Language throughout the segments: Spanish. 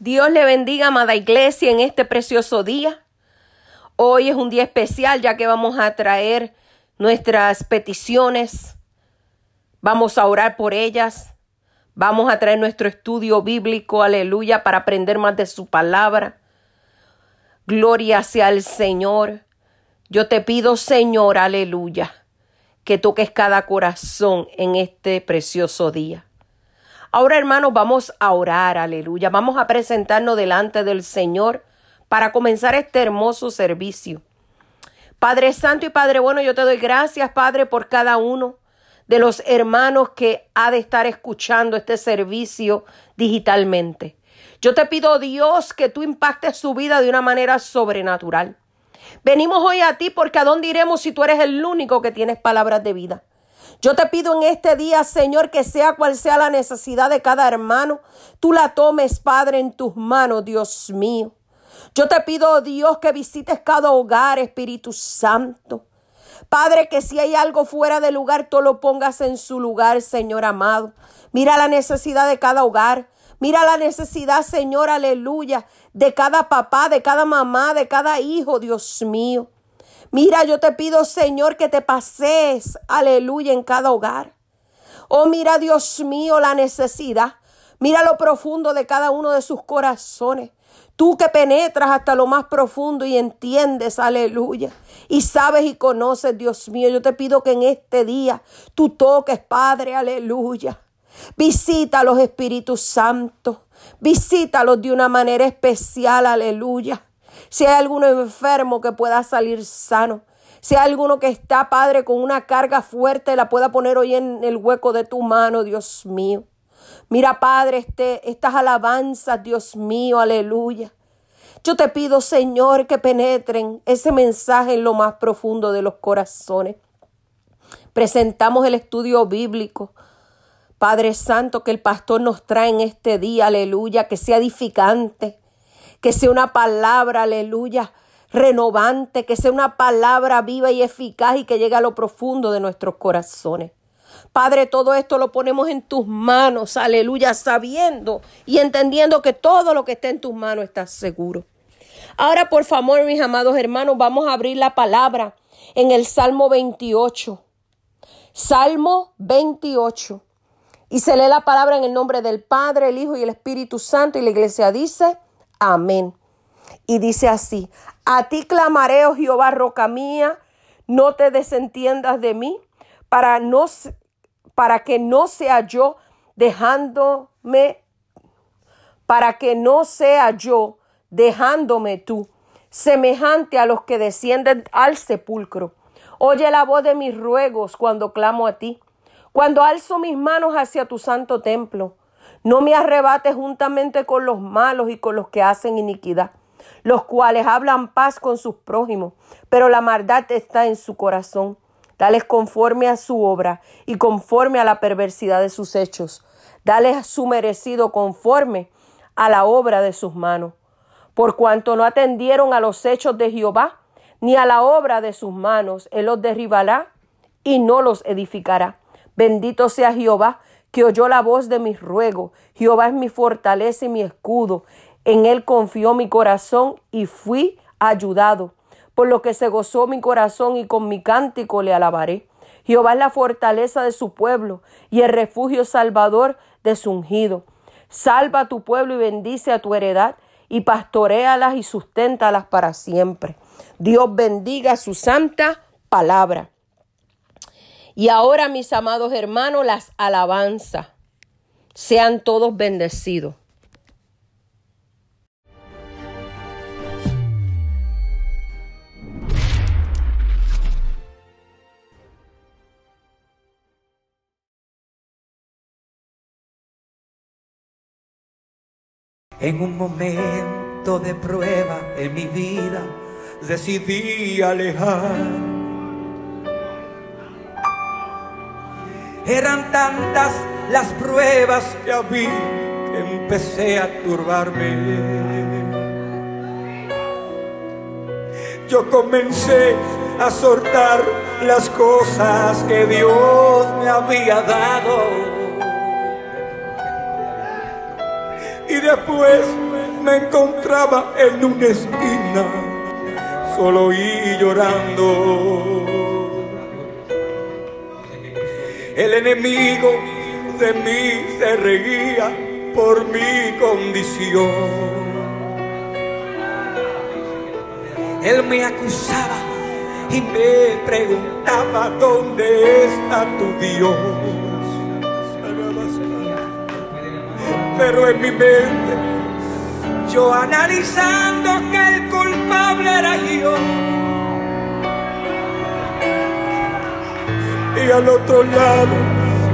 Dios le bendiga, amada iglesia, en este precioso día. Hoy es un día especial ya que vamos a traer nuestras peticiones. Vamos a orar por ellas. Vamos a traer nuestro estudio bíblico, aleluya, para aprender más de su palabra. Gloria sea el Señor. Yo te pido, Señor, aleluya, que toques cada corazón en este precioso día. Ahora, hermanos, vamos a orar, aleluya. Vamos a presentarnos delante del Señor para comenzar este hermoso servicio. Padre Santo y Padre Bueno, yo te doy gracias, Padre, por cada uno de los hermanos que ha de estar escuchando este servicio digitalmente. Yo te pido, Dios, que tú impactes su vida de una manera sobrenatural. Venimos hoy a ti porque a dónde iremos si tú eres el único que tienes palabras de vida. Yo te pido en este día, Señor, que sea cual sea la necesidad de cada hermano, tú la tomes, Padre, en tus manos, Dios mío. Yo te pido, Dios, que visites cada hogar, Espíritu Santo. Padre, que si hay algo fuera de lugar, tú lo pongas en su lugar, Señor amado. Mira la necesidad de cada hogar. Mira la necesidad, Señor, aleluya, de cada papá, de cada mamá, de cada hijo, Dios mío. Mira, yo te pido, Señor, que te pases, aleluya, en cada hogar. Oh, mira, Dios mío, la necesidad. Mira lo profundo de cada uno de sus corazones. Tú que penetras hasta lo más profundo y entiendes, aleluya. Y sabes y conoces, Dios mío. Yo te pido que en este día tú toques, Padre, aleluya. Visita a los Espíritus Santos. Visítalos de una manera especial, aleluya. Si hay alguno enfermo que pueda salir sano. Si hay alguno que está, Padre, con una carga fuerte, la pueda poner hoy en el hueco de tu mano, Dios mío. Mira, Padre, este, estas alabanzas, Dios mío, aleluya. Yo te pido, Señor, que penetren ese mensaje en lo más profundo de los corazones. Presentamos el estudio bíblico. Padre Santo, que el pastor nos trae en este día, aleluya, que sea edificante, que sea una palabra, aleluya, renovante, que sea una palabra viva y eficaz y que llegue a lo profundo de nuestros corazones. Padre, todo esto lo ponemos en tus manos, aleluya, sabiendo y entendiendo que todo lo que está en tus manos está seguro. Ahora, por favor, mis amados hermanos, vamos a abrir la palabra en el Salmo 28. Salmo 28. Y se lee la palabra en el nombre del Padre, el Hijo y el Espíritu Santo. Y la iglesia dice, Amén. Y dice así, a ti clamaré, oh Jehová, roca mía, no te desentiendas de mí, para, no, para que no sea yo dejándome, para que no sea yo dejándome tú, semejante a los que descienden al sepulcro. Oye la voz de mis ruegos cuando clamo a ti, cuando alzo mis manos hacia tu santo templo. No me arrebates juntamente con los malos y con los que hacen iniquidad, los cuales hablan paz con sus prójimos, pero la maldad está en su corazón. Dales conforme a su obra y conforme a la perversidad de sus hechos. Dales su merecido conforme a la obra de sus manos. Por cuanto no atendieron a los hechos de Jehová, ni a la obra de sus manos, Él los derribará y no los edificará. Bendito sea Jehová, que oyó la voz de mis ruegos. Jehová es mi fortaleza y mi escudo. En él confió mi corazón y fui ayudado. Por lo que se gozó mi corazón y con mi cántico le alabaré. Jehová es la fortaleza de su pueblo y el refugio salvador de su ungido. Salva a tu pueblo y bendice a tu heredad y pastoréalas y susténtalas para siempre. Dios bendiga su santa palabra. Y ahora, mis amados hermanos, las alabanzas. Sean todos bendecidos. En un momento de prueba en mi vida decidí alejar Eran tantas las pruebas que había que empecé a turbarme. Yo comencé a soltar las cosas que Dios me había dado. Y después me encontraba en una esquina, solo y llorando. El enemigo de mí se reía por mi condición. Él me acusaba y me preguntaba dónde está tu Dios. Pero en mi mente, yo analizando que el culpable era yo. Y al otro lado,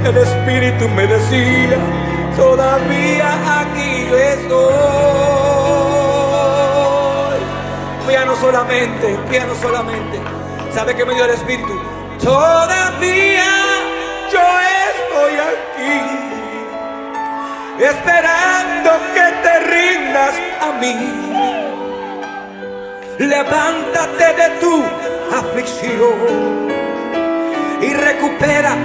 el Espíritu me decía, todavía aquí estoy piano solamente, piano solamente. ¿Sabe que me dio el Espíritu? Todavía yo estoy aquí, esperando que te rindas a mí. Levántate de tu aflicción y recupera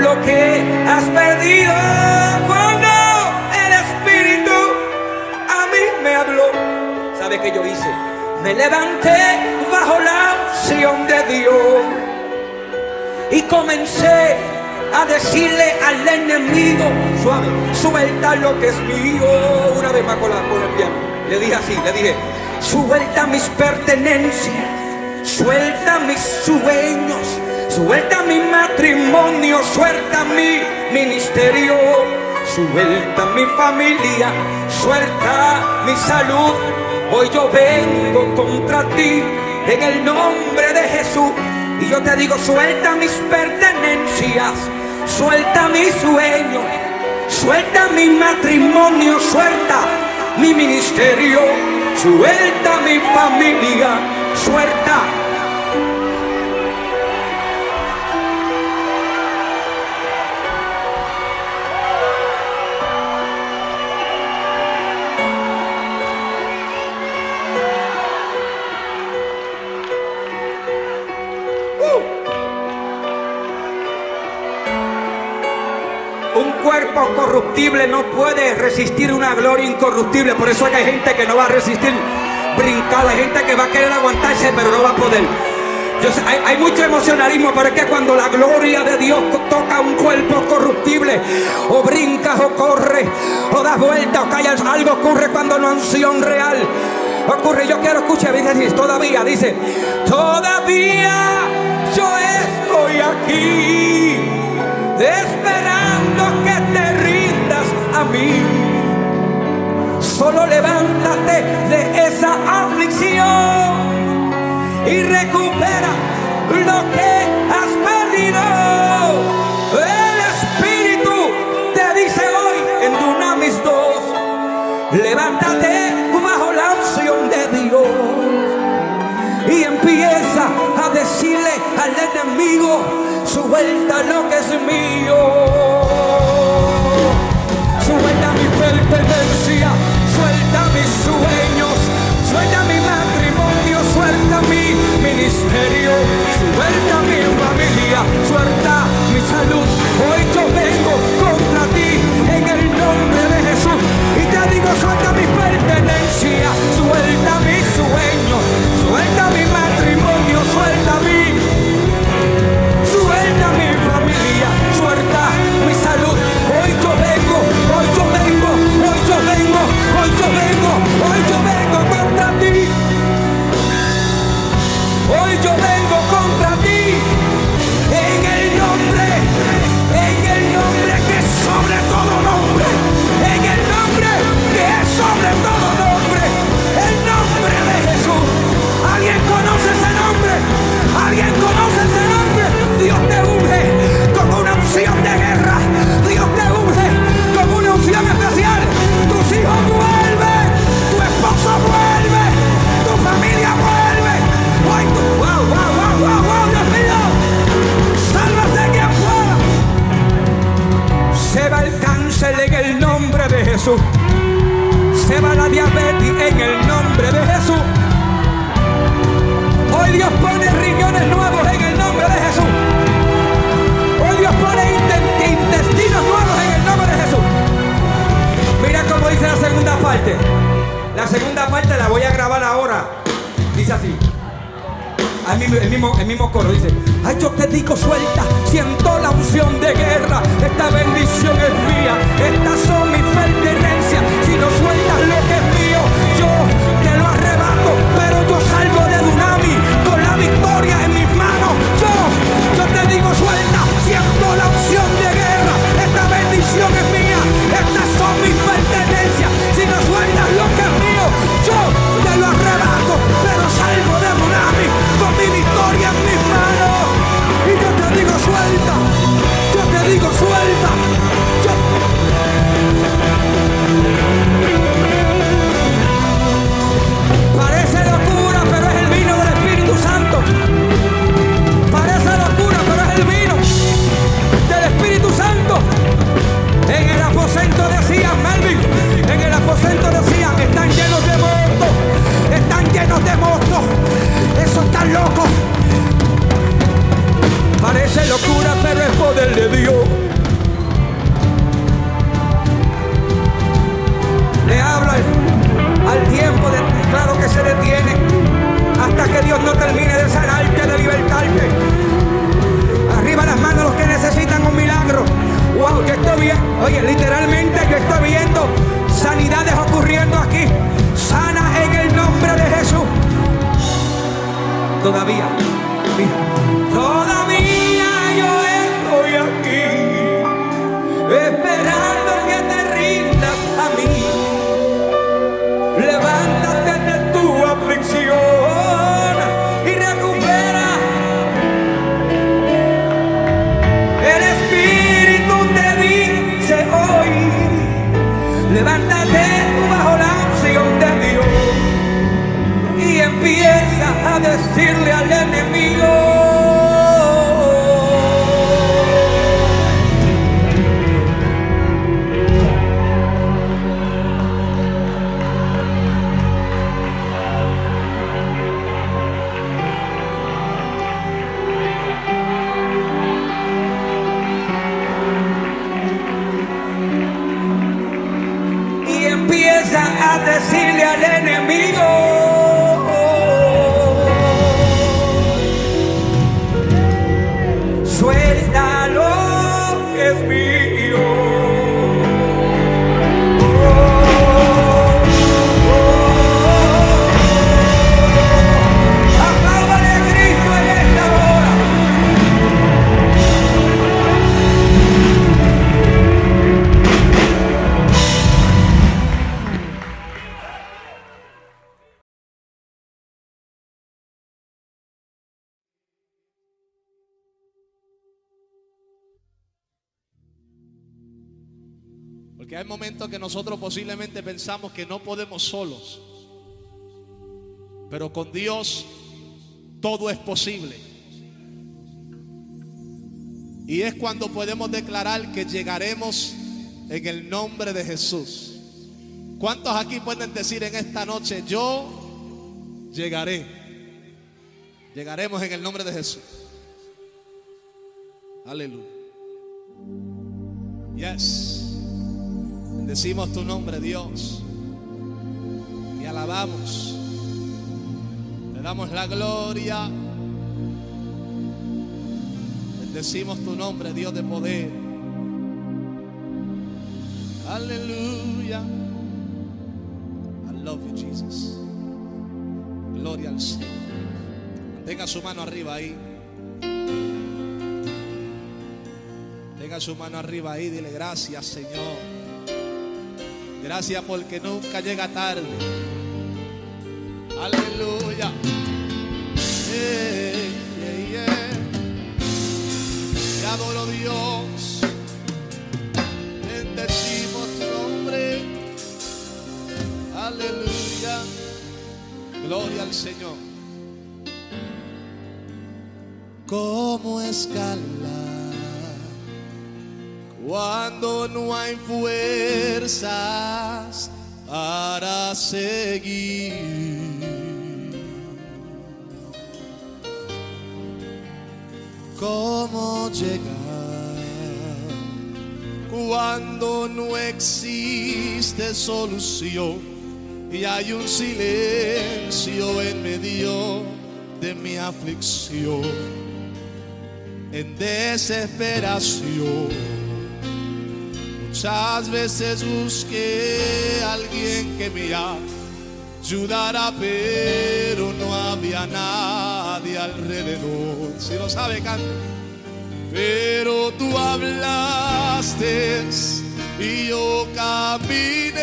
lo que has perdido. Cuando el Espíritu a mí me habló, ¿sabe qué yo hice? me levanté bajo la unción de Dios y comencé a decirle al enemigo, suave, suelta lo que es mío. Una vez más con, la, con el piano. Le dije así, le dije, suelta mis pertenencias, suelta mis sueños, suelta mi matrimonio, suelta mi ministerio, suelta mi familia, suelta mi salud Hoy yo vengo contra ti en el nombre de Jesús. Y yo te digo, suelta mis pertenencias, suelta mi sueño, suelta mi matrimonio, suelta mi ministerio, suelta mi familia, suelta no puede resistir una gloria incorruptible. Por eso hay gente que no va a resistir brincar, hay gente que va a querer aguantarse, pero no va a poder. hay, mucho emocionalismo, pero es que cuando la gloria de Dios toca un cuerpo corruptible, o brincas o corres, o das vueltas o callas, algo ocurre cuando no unción real ocurre. Yo quiero escuchar, dice todavía, dice, todavía yo estoy aquí te rindas mí. Solo levántate de esa aflicción y recupera lo que has perdido. El Espíritu te dice hoy en Dunamis 2, levántate bajo la unción de Dios y empieza a decirle al enemigo, suelta lo que es mío. Ministerio, suelta mi familia, suelta mi salud. Hoy yo vengo contra ti en el nombre de Jesús. Y te digo suelta mi pertenencia, suelta mi sueño, Todavía. Nosotros posiblemente pensamos que no podemos solos. Pero con Dios todo es posible. Y es cuando podemos declarar que llegaremos en el nombre de Jesús. ¿Cuántos aquí pueden decir en esta noche, yo llegaré? Llegaremos en el nombre de Jesús. Aleluya. Yes. Bendecimos tu nombre, Dios. Te alabamos. Te damos la gloria. Bendecimos tu nombre, Dios de poder. Aleluya. I love you, Jesus. Gloria al Señor. Mantenga su mano arriba ahí. Tenga su mano arriba ahí, dile gracias Señor. Gracias porque nunca llega tarde. Aleluya. Yeah, yeah. Te adoro Dios. Bendecimos tu nombre. Aleluya. Gloria al Señor. Como escalar cuando no hay fuerzas para seguir. ¿Cómo llegar cuando no existe solución y hay un silencio en medio de mi aflicción, en desesperación. Muchas veces busqué a alguien que me ayudara, pero no había nadie alrededor. Si lo sabe, canta. Pero tú hablaste y yo caminé.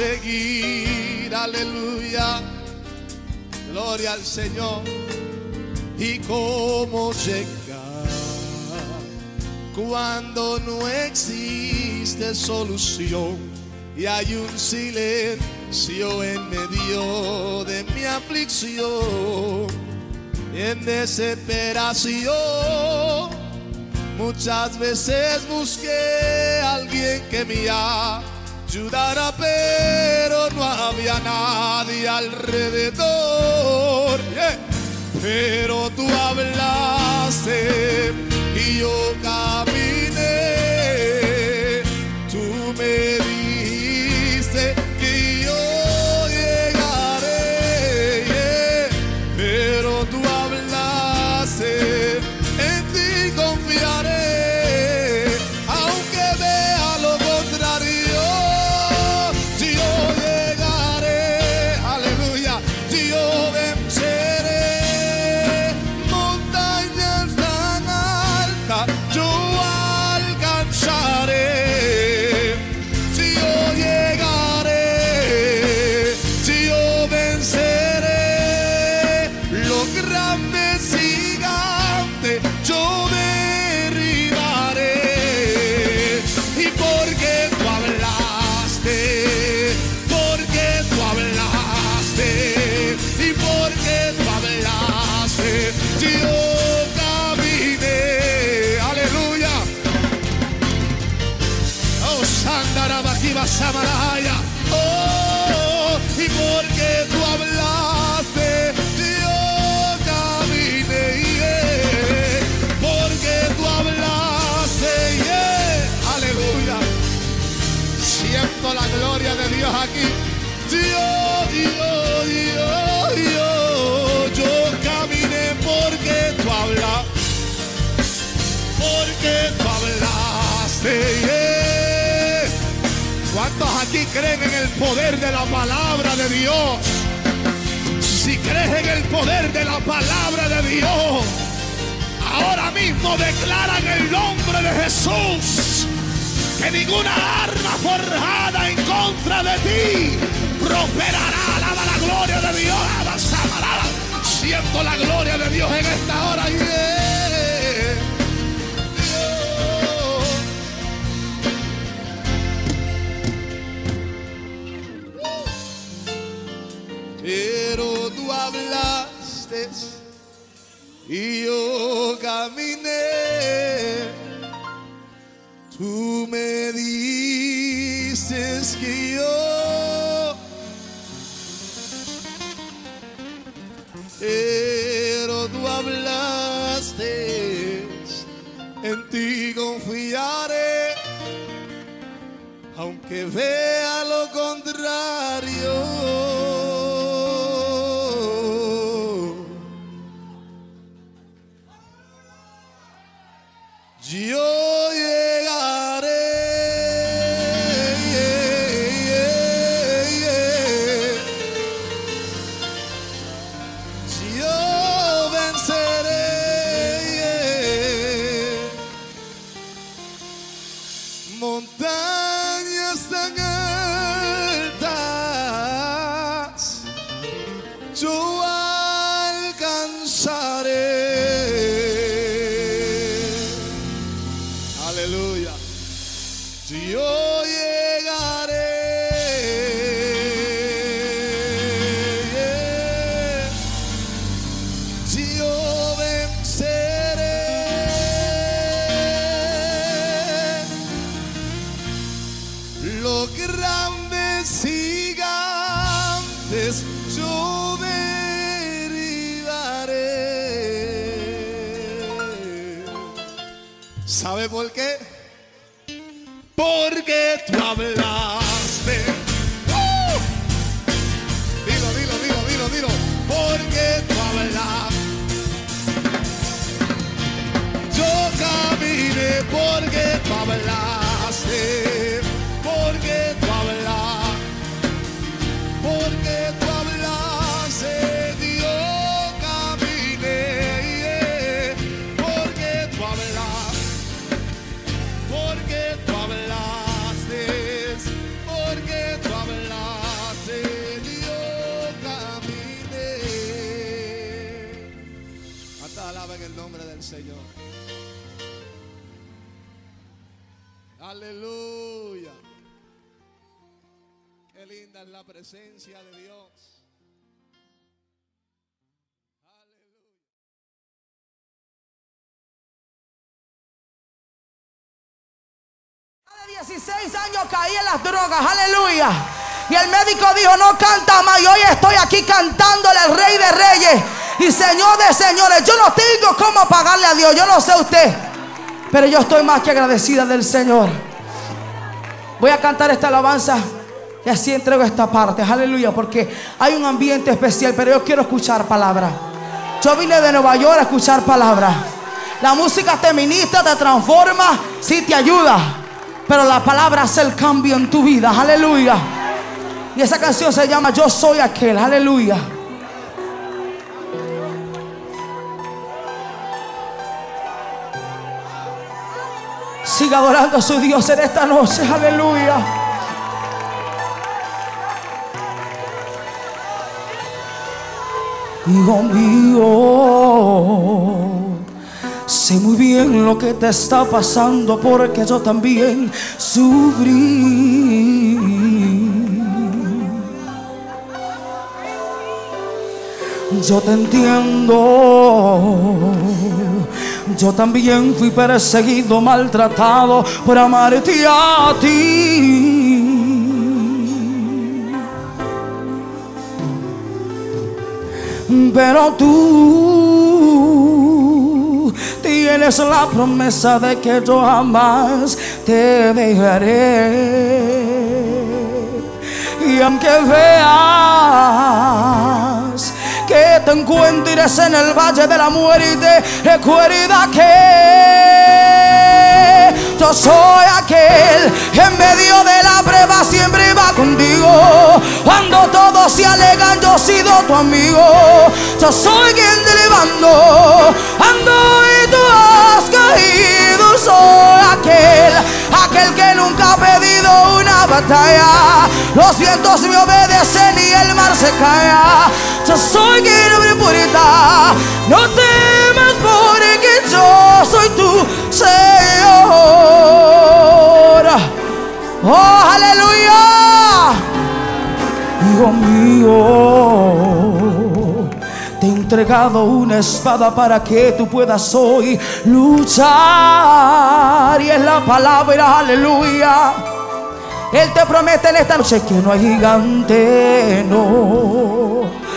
Seguir. Aleluya, gloria al Señor. Y cómo llegar cuando no existe solución y hay un silencio en medio de mi aflicción en desesperación. Muchas veces busqué a alguien que me ayudara, pero no había nadie alrededor. Pero tú hablaste y yo ¿Cuántos aquí creen en el poder de la palabra de Dios? Si crees en el poder de la palabra de Dios, ahora mismo declara en el nombre de Jesús que ninguna arma forjada en contra de ti prosperará. Alaba la gloria de Dios. Alaba. Siento la gloria de Dios en esta hora. yeah. Dios. Pero tú hablaste y yo caminé. Tú me dices que yo, pero tú hablaste, en ti confiaré, aunque vea lo contrario. Yo llegaré. Gigantes yo derribaré. ¿Sabe por qué? Porque tú hablaste. ¡Uh! Dilo, dilo, dilo, dilo, dilo. Porque tú hablaste. Yo caminé porque tú hablaste. Aleluya. Qué linda es la presencia de Dios. Aleluya. De 16 años caí en las drogas, aleluya. Y el médico dijo, no canta más. Y hoy estoy aquí cantándole al rey de reyes y señor de señores. Yo no tengo cómo pagarle a Dios, yo no sé usted. Pero yo estoy más que agradecida del Señor. Voy a cantar esta alabanza y así entrego esta parte, aleluya. Porque hay un ambiente especial, pero yo quiero escuchar palabra. Yo vine de Nueva York a escuchar palabra. La música te ministra, te transforma, sí te ayuda. Pero la palabra hace el cambio en tu vida. Aleluya. Y esa canción se llama Yo soy aquel. Aleluya. Siga adorando a su Dios en esta noche. Aleluya. Hijo mío. Sé muy bien lo que te está pasando porque yo también sufrí. Yo te entiendo. Yo también fui perseguido, maltratado por amarte a ti. Pero tú tienes la promesa de que yo jamás te dejaré. Y aunque veas que te encuentres en el valle de la muerte, recuerda que yo soy aquel que en medio de la prueba siempre va contigo. Cuando todos se alegan, yo he sido tu amigo. Yo soy quien te levanto. Ando y tú has caído. Soy aquel, aquel que nunca ha pedido una batalla. Los vientos me obedecen y el mar se calla. Soy quien abre. No temas porque yo soy tu Señor. Oh, aleluya. Hijo mío, te he entregado una espada para que tú puedas hoy luchar. Y es la palabra, aleluya. Él te promete en esta noche que no hay gigante, no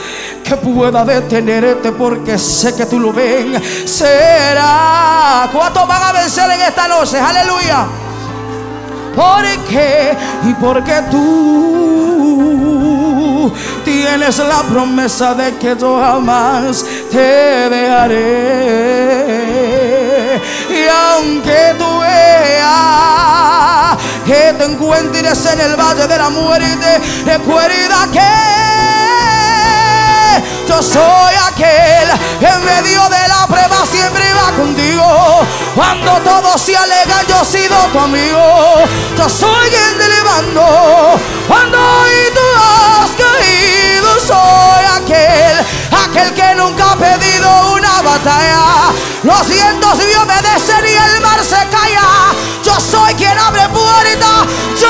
que pueda detenerte porque sé que tú lo ven. Será. ¿Cuántos van a vencer en esta noche? Aleluya. Porque y porque tú tienes la promesa de que yo jamás te dejaré. Y aunque tú veas que te encuentres en el valle de la muerte, recuerda que yo soy aquel que en medio de la prueba siempre va contigo. Cuando todos se alegan, yo he sido tu amigo. Yo soy quien te levanto. Cuando hoy tú has caído, soy aquel, aquel que nunca ha pedido una batalla. Los vientos me obedecen y el mar se calla. Yo soy quien abre puertas, yo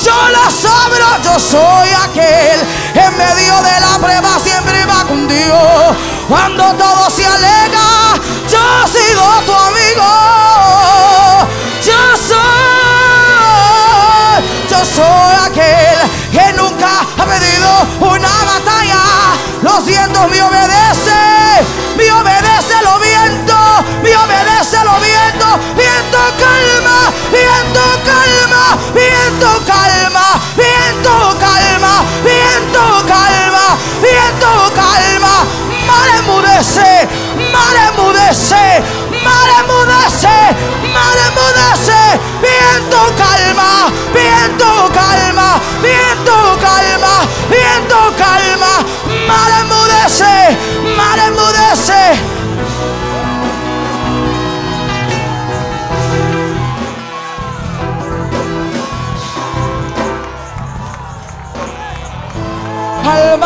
yo las abro, yo soy aquel. En medio de la prueba siempre va con Dios. Cuando todo se alega, yo sigo tu amigo. Yo soy, yo soy aquel que nunca ha pedido una batalla. Los vientos me obedecen.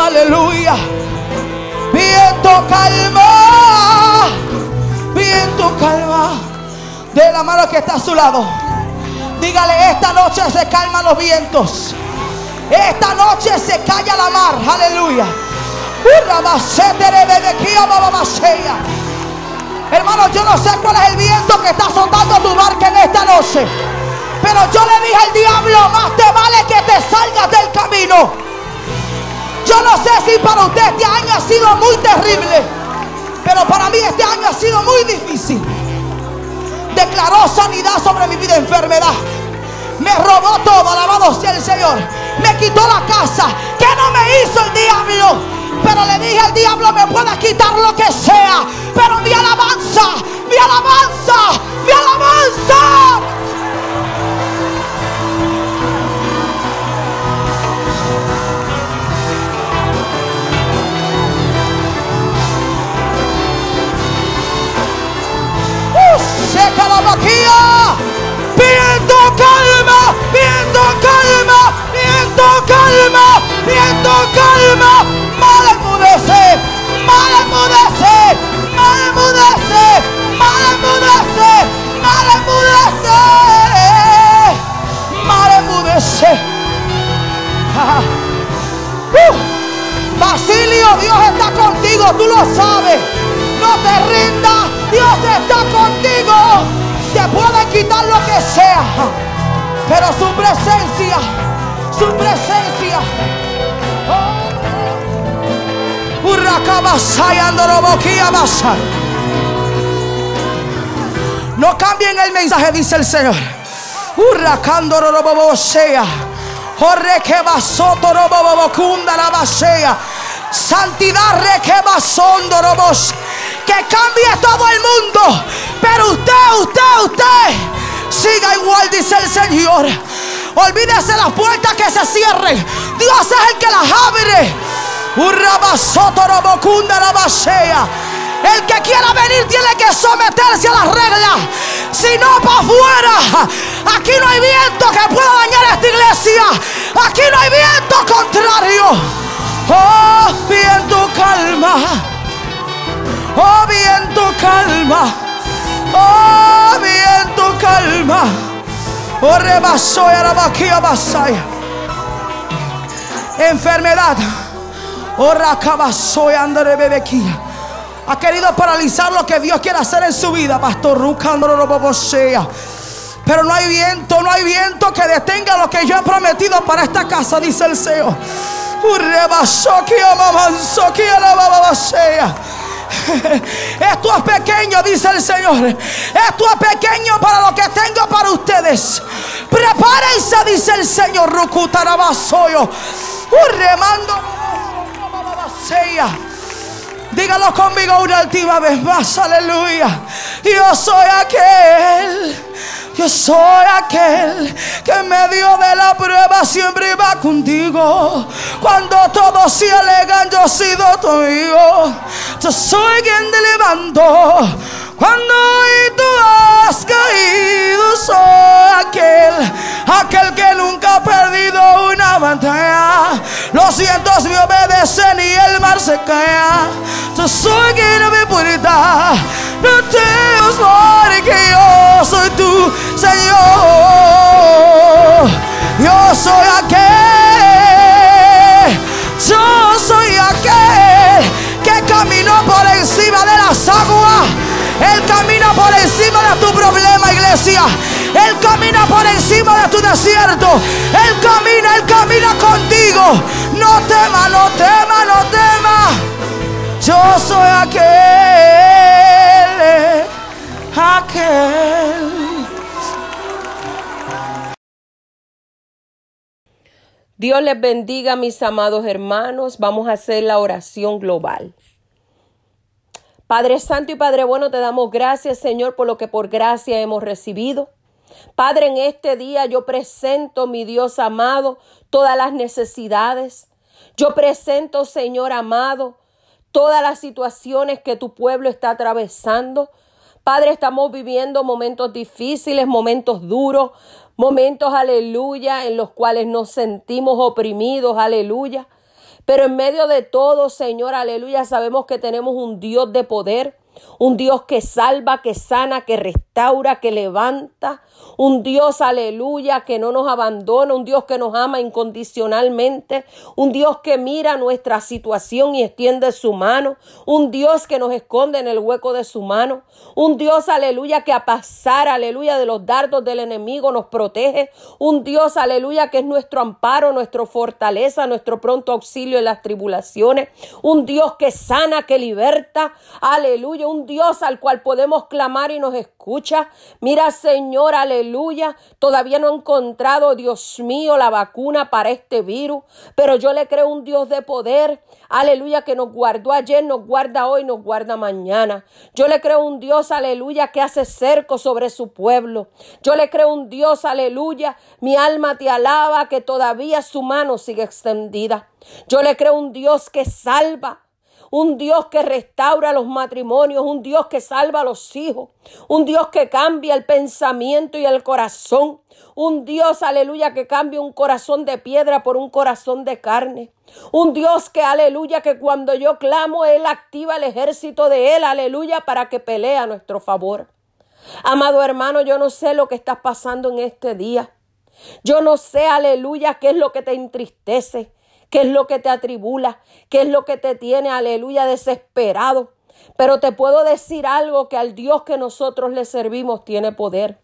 Aleluya. Viento calma. Viento calma. De la mano que está a su lado. Dígale, esta noche se calman los vientos. Esta noche se calla la mar. Aleluya. Hermano, yo no sé cuál es el viento que está azotando tu barca en esta noche. Pero yo le dije al diablo, más te vale que te salgas del camino. Yo no sé si para usted este año ha sido muy terrible, pero para mí este año ha sido muy difícil. Declaró sanidad sobre mi vida, enfermedad. Me robó todo, alabado sea el Señor. Me quitó la casa. ¿Qué no me hizo el diablo? Pero le dije al diablo, me puedes quitar lo que sea. Pero mi alabanza, mi alabanza, mi alabanza. Basilio, Dios está contigo, tú lo sabes. No te rindas, Dios está contigo. Te puede quitar lo que sea, pero su presencia, su presencia. No cambien el mensaje, dice el Señor. Hurracandorobobosea. Jorre que basoto robobocunda la basea. Santidad requebasondorobos. Que cambie todo el mundo. Pero usted, usted, usted. Siga igual, dice el Señor. Olvídese las puertas que se cierren. Dios es el que las abre. El que quiera venir tiene que someterse a las reglas. Si no, para afuera. Aquí no hay viento que pueda dañar esta iglesia. Aquí no hay viento contrario. Oh, viento calma. Oh, viento calma. Oh, viento calma. Oh, rebasó y arabaquía basaya. Enfermedad. Oh, racabasó y andare bebequía ha querido paralizar lo que Dios quiere hacer en su vida, Pastor Rucandorobobosea. Pero no hay viento, no hay viento que detenga lo que yo he prometido para esta casa, dice el Señor. Esto es pequeño, dice el Señor. Esto es pequeño para lo que tengo para ustedes. Prepárense, dice el Señor. Rucutarabasoyo. Remando. Dígalo conmigo una última vez más, aleluya. Yo soy aquel, yo soy aquel que en medio de la prueba siempre va contigo. Cuando todos se alegan, yo he sido tuyo. Yo soy quien te levanto. Cuando hoy tú has caído, soy aquel, aquel que nunca ha perdido una batalla. Los vientos me obedecen y el mar se cae. Yo soy quien me puerta. No te porque yo soy tu Señor. Yo soy aquel, yo soy aquel que caminó por encima de las aguas. Él camina por encima de tu problema, iglesia. Él camina por encima de tu desierto. Él camina, Él camina contigo. No temas, no temas, no temas. Yo soy aquel, aquel. Dios les bendiga, mis amados hermanos. Vamos a hacer la oración global. Padre Santo y Padre Bueno, te damos gracias, Señor, por lo que por gracia hemos recibido. Padre, en este día yo presento, mi Dios amado, todas las necesidades. Yo presento, Señor amado, todas las situaciones que tu pueblo está atravesando. Padre, estamos viviendo momentos difíciles, momentos duros, momentos, aleluya, en los cuales nos sentimos oprimidos, aleluya. Pero en medio de todo, Señor, aleluya, sabemos que tenemos un Dios de poder, un Dios que salva, que sana, que restaura, que levanta, un Dios, aleluya, que no nos abandona, un Dios que nos ama incondicionalmente, un Dios que mira nuestra situación y extiende su mano, un Dios que nos esconde en el hueco de su mano, un Dios, aleluya, que a pasar, aleluya, de los dardos del enemigo nos protege, un Dios, aleluya, que es nuestro amparo, nuestra fortaleza, nuestro pronto auxilio en las tribulaciones, un Dios que sana, que liberta, aleluya, un Dios al cual podemos clamar y nos escucha. Mira, Señor, aleluya, todavía no he encontrado, Dios mío, la vacuna para este virus, pero yo le creo un Dios de poder, aleluya, que nos guardó ayer, nos guarda hoy, nos guarda mañana. Yo le creo un Dios, aleluya, que hace cerco sobre su pueblo. Yo le creo un Dios, aleluya, mi alma te alaba, que todavía su mano sigue extendida. Yo le creo un Dios que salva un Dios que restaura los matrimonios, un Dios que salva a los hijos, un Dios que cambia el pensamiento y el corazón, un Dios, aleluya, que cambia un corazón de piedra por un corazón de carne. Un Dios que, aleluya, que cuando yo clamo, Él activa el ejército de Él, aleluya, para que pelee a nuestro favor. Amado hermano, yo no sé lo que estás pasando en este día. Yo no sé, aleluya, qué es lo que te entristece qué es lo que te atribula, qué es lo que te tiene, aleluya, desesperado. Pero te puedo decir algo que al Dios que nosotros le servimos tiene poder.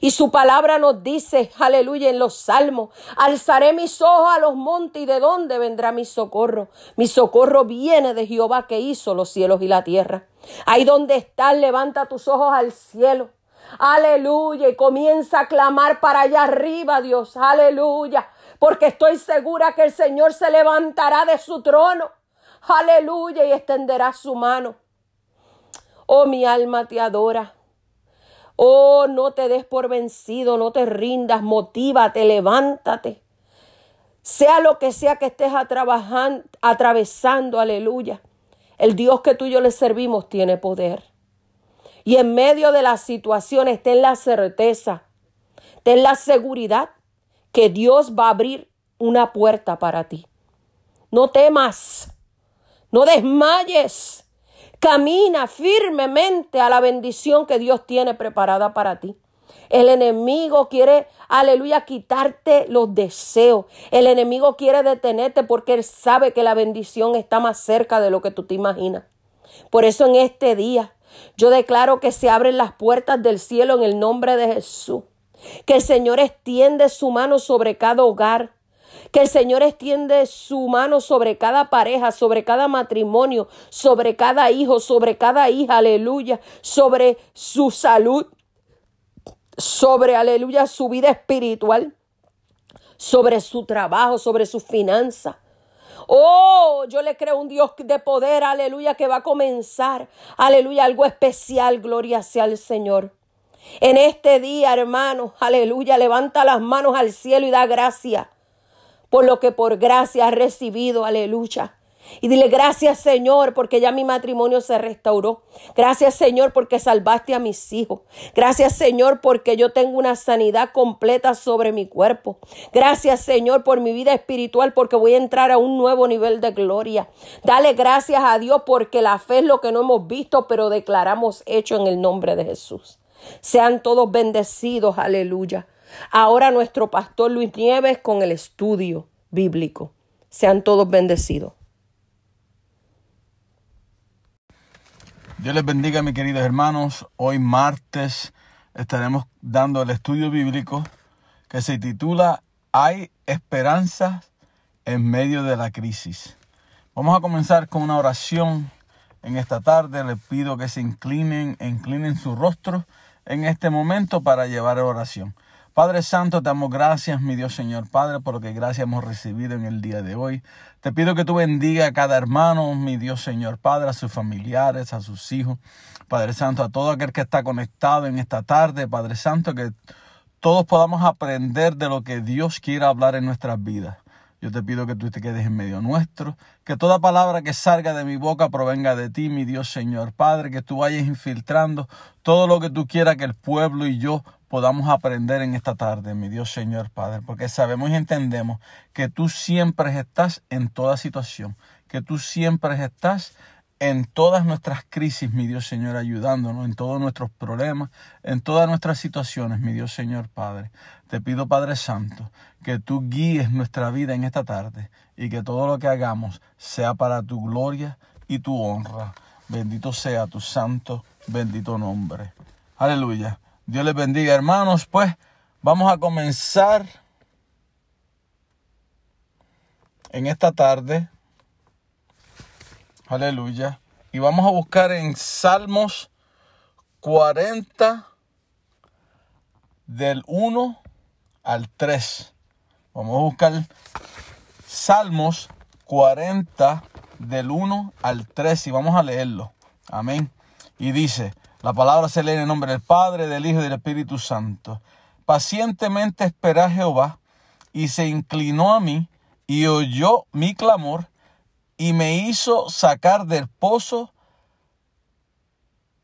Y su palabra nos dice, aleluya, en los salmos, alzaré mis ojos a los montes y de dónde vendrá mi socorro. Mi socorro viene de Jehová que hizo los cielos y la tierra. Ahí donde estás, levanta tus ojos al cielo. Aleluya. Y comienza a clamar para allá arriba, Dios. Aleluya porque estoy segura que el Señor se levantará de su trono. Aleluya y extenderá su mano. Oh, mi alma te adora. Oh, no te des por vencido, no te rindas, motívate, levántate. Sea lo que sea que estés atravesando, aleluya. El Dios que tú y yo le servimos tiene poder. Y en medio de las situaciones, ten la certeza, ten la seguridad que Dios va a abrir una puerta para ti. No temas, no desmayes, camina firmemente a la bendición que Dios tiene preparada para ti. El enemigo quiere, aleluya, quitarte los deseos. El enemigo quiere detenerte porque él sabe que la bendición está más cerca de lo que tú te imaginas. Por eso en este día yo declaro que se abren las puertas del cielo en el nombre de Jesús. Que el Señor extiende su mano sobre cada hogar. Que el Señor extiende su mano sobre cada pareja, sobre cada matrimonio, sobre cada hijo, sobre cada hija, aleluya, sobre su salud, sobre, aleluya, su vida espiritual, sobre su trabajo, sobre su finanza. Oh, yo le creo un Dios de poder, aleluya, que va a comenzar, aleluya, algo especial, gloria sea al Señor. En este día, hermano, aleluya, levanta las manos al cielo y da gracia por lo que por gracia has recibido, aleluya. Y dile gracias Señor porque ya mi matrimonio se restauró. Gracias Señor porque salvaste a mis hijos. Gracias Señor porque yo tengo una sanidad completa sobre mi cuerpo. Gracias Señor por mi vida espiritual porque voy a entrar a un nuevo nivel de gloria. Dale gracias a Dios porque la fe es lo que no hemos visto pero declaramos hecho en el nombre de Jesús. Sean todos bendecidos, aleluya. Ahora nuestro pastor Luis Nieves con el estudio bíblico. Sean todos bendecidos. Dios les bendiga, mis queridos hermanos. Hoy martes estaremos dando el estudio bíblico que se titula Hay esperanza en medio de la crisis. Vamos a comenzar con una oración en esta tarde. Les pido que se inclinen, inclinen su rostro en este momento para llevar oración. Padre Santo, te damos gracias, mi Dios Señor Padre, por lo que gracias hemos recibido en el día de hoy. Te pido que tú bendiga a cada hermano, mi Dios Señor Padre, a sus familiares, a sus hijos. Padre Santo, a todo aquel que está conectado en esta tarde, Padre Santo, que todos podamos aprender de lo que Dios quiere hablar en nuestras vidas. Yo te pido que tú te quedes en medio nuestro, que toda palabra que salga de mi boca provenga de ti, mi Dios Señor Padre, que tú vayas infiltrando todo lo que tú quieras que el pueblo y yo podamos aprender en esta tarde, mi Dios Señor Padre, porque sabemos y entendemos que tú siempre estás en toda situación, que tú siempre estás en todas nuestras crisis, mi Dios Señor, ayudándonos en todos nuestros problemas, en todas nuestras situaciones, mi Dios Señor Padre. Te pido, Padre Santo, que tú guíes nuestra vida en esta tarde y que todo lo que hagamos sea para tu gloria y tu honra. Bendito sea tu santo, bendito nombre. Aleluya. Dios les bendiga, hermanos. Pues vamos a comenzar en esta tarde Aleluya. Y vamos a buscar en Salmos 40 del 1 al 3. Vamos a buscar Salmos 40 del 1 al 3 y vamos a leerlo. Amén. Y dice, la palabra se lee en el nombre del Padre, del Hijo y del Espíritu Santo. Pacientemente esperé a Jehová y se inclinó a mí y oyó mi clamor y me hizo sacar del pozo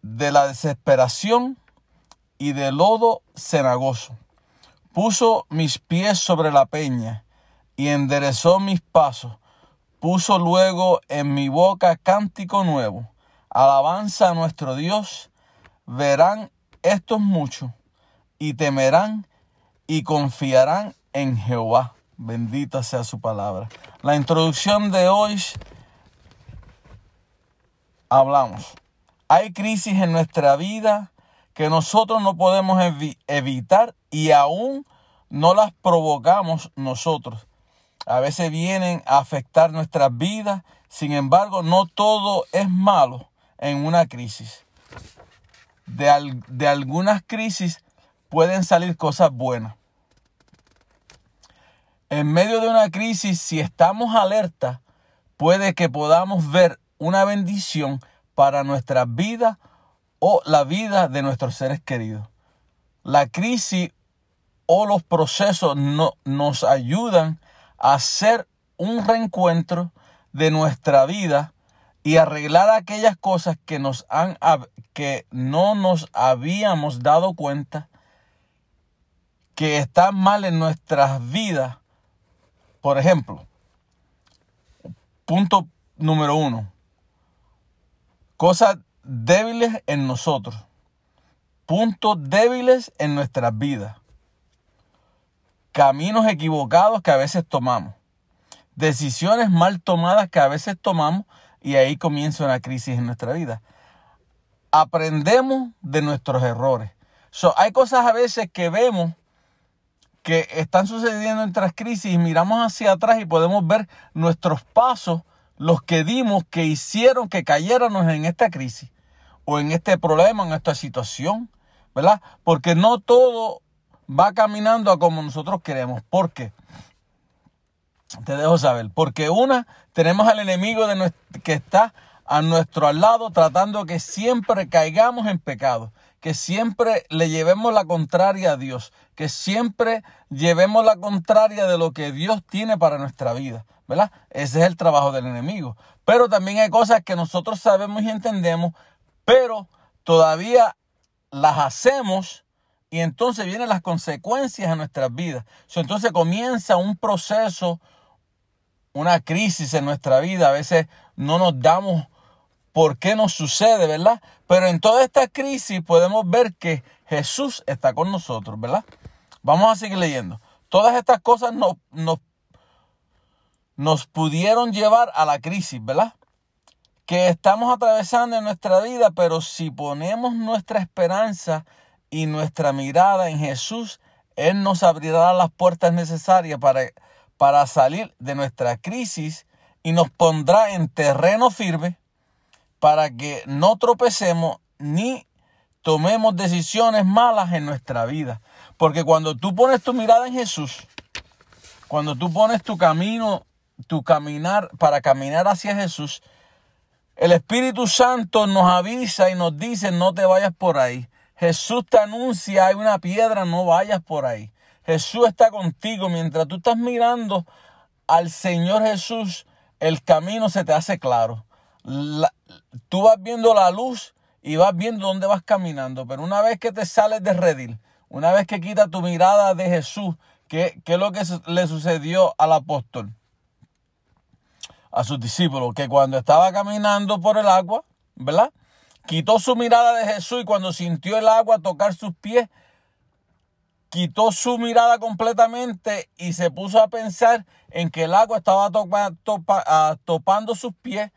de la desesperación y del lodo cenagoso. Puso mis pies sobre la peña y enderezó mis pasos. Puso luego en mi boca cántico nuevo. Alabanza a nuestro Dios. Verán estos muchos y temerán y confiarán en Jehová. Bendita sea su palabra. La introducción de hoy hablamos. Hay crisis en nuestra vida que nosotros no podemos evitar y aún no las provocamos nosotros. A veces vienen a afectar nuestras vidas, sin embargo, no todo es malo en una crisis. De, de algunas crisis pueden salir cosas buenas. En medio de una crisis, si estamos alerta, puede que podamos ver una bendición para nuestra vida o la vida de nuestros seres queridos. La crisis o los procesos no, nos ayudan a hacer un reencuentro de nuestra vida y arreglar aquellas cosas que, nos han, que no nos habíamos dado cuenta que están mal en nuestras vidas por ejemplo, punto número uno, cosas débiles en nosotros, puntos débiles en nuestras vidas, caminos equivocados que a veces tomamos, decisiones mal tomadas que a veces tomamos y ahí comienza una crisis en nuestra vida. Aprendemos de nuestros errores. hay cosas a veces que vemos que están sucediendo en nuestras crisis y miramos hacia atrás y podemos ver nuestros pasos, los que dimos, que hicieron que cayéramos en esta crisis o en este problema, en esta situación, ¿verdad? Porque no todo va caminando a como nosotros queremos. ¿Por qué? Te dejo saber. Porque una, tenemos al enemigo de que está a nuestro lado tratando que siempre caigamos en pecado que siempre le llevemos la contraria a Dios, que siempre llevemos la contraria de lo que Dios tiene para nuestra vida, ¿verdad? Ese es el trabajo del enemigo. Pero también hay cosas que nosotros sabemos y entendemos, pero todavía las hacemos y entonces vienen las consecuencias en nuestras vidas. Entonces comienza un proceso, una crisis en nuestra vida. A veces no nos damos por qué nos sucede, ¿verdad? Pero en toda esta crisis podemos ver que Jesús está con nosotros, ¿verdad? Vamos a seguir leyendo. Todas estas cosas nos, nos, nos pudieron llevar a la crisis, ¿verdad? Que estamos atravesando en nuestra vida, pero si ponemos nuestra esperanza y nuestra mirada en Jesús, Él nos abrirá las puertas necesarias para, para salir de nuestra crisis y nos pondrá en terreno firme para que no tropecemos ni tomemos decisiones malas en nuestra vida. Porque cuando tú pones tu mirada en Jesús, cuando tú pones tu camino, tu caminar para caminar hacia Jesús, el Espíritu Santo nos avisa y nos dice, no te vayas por ahí. Jesús te anuncia, hay una piedra, no vayas por ahí. Jesús está contigo. Mientras tú estás mirando al Señor Jesús, el camino se te hace claro. Tú vas viendo la luz y vas viendo dónde vas caminando. Pero una vez que te sales de redil, una vez que quitas tu mirada de Jesús, ¿qué, ¿qué, es lo que le sucedió al apóstol? A sus discípulos, que cuando estaba caminando por el agua, ¿verdad? Quitó su mirada de Jesús y cuando sintió el agua tocar sus pies, quitó su mirada completamente y se puso a pensar en que el agua estaba ah, topando sus pies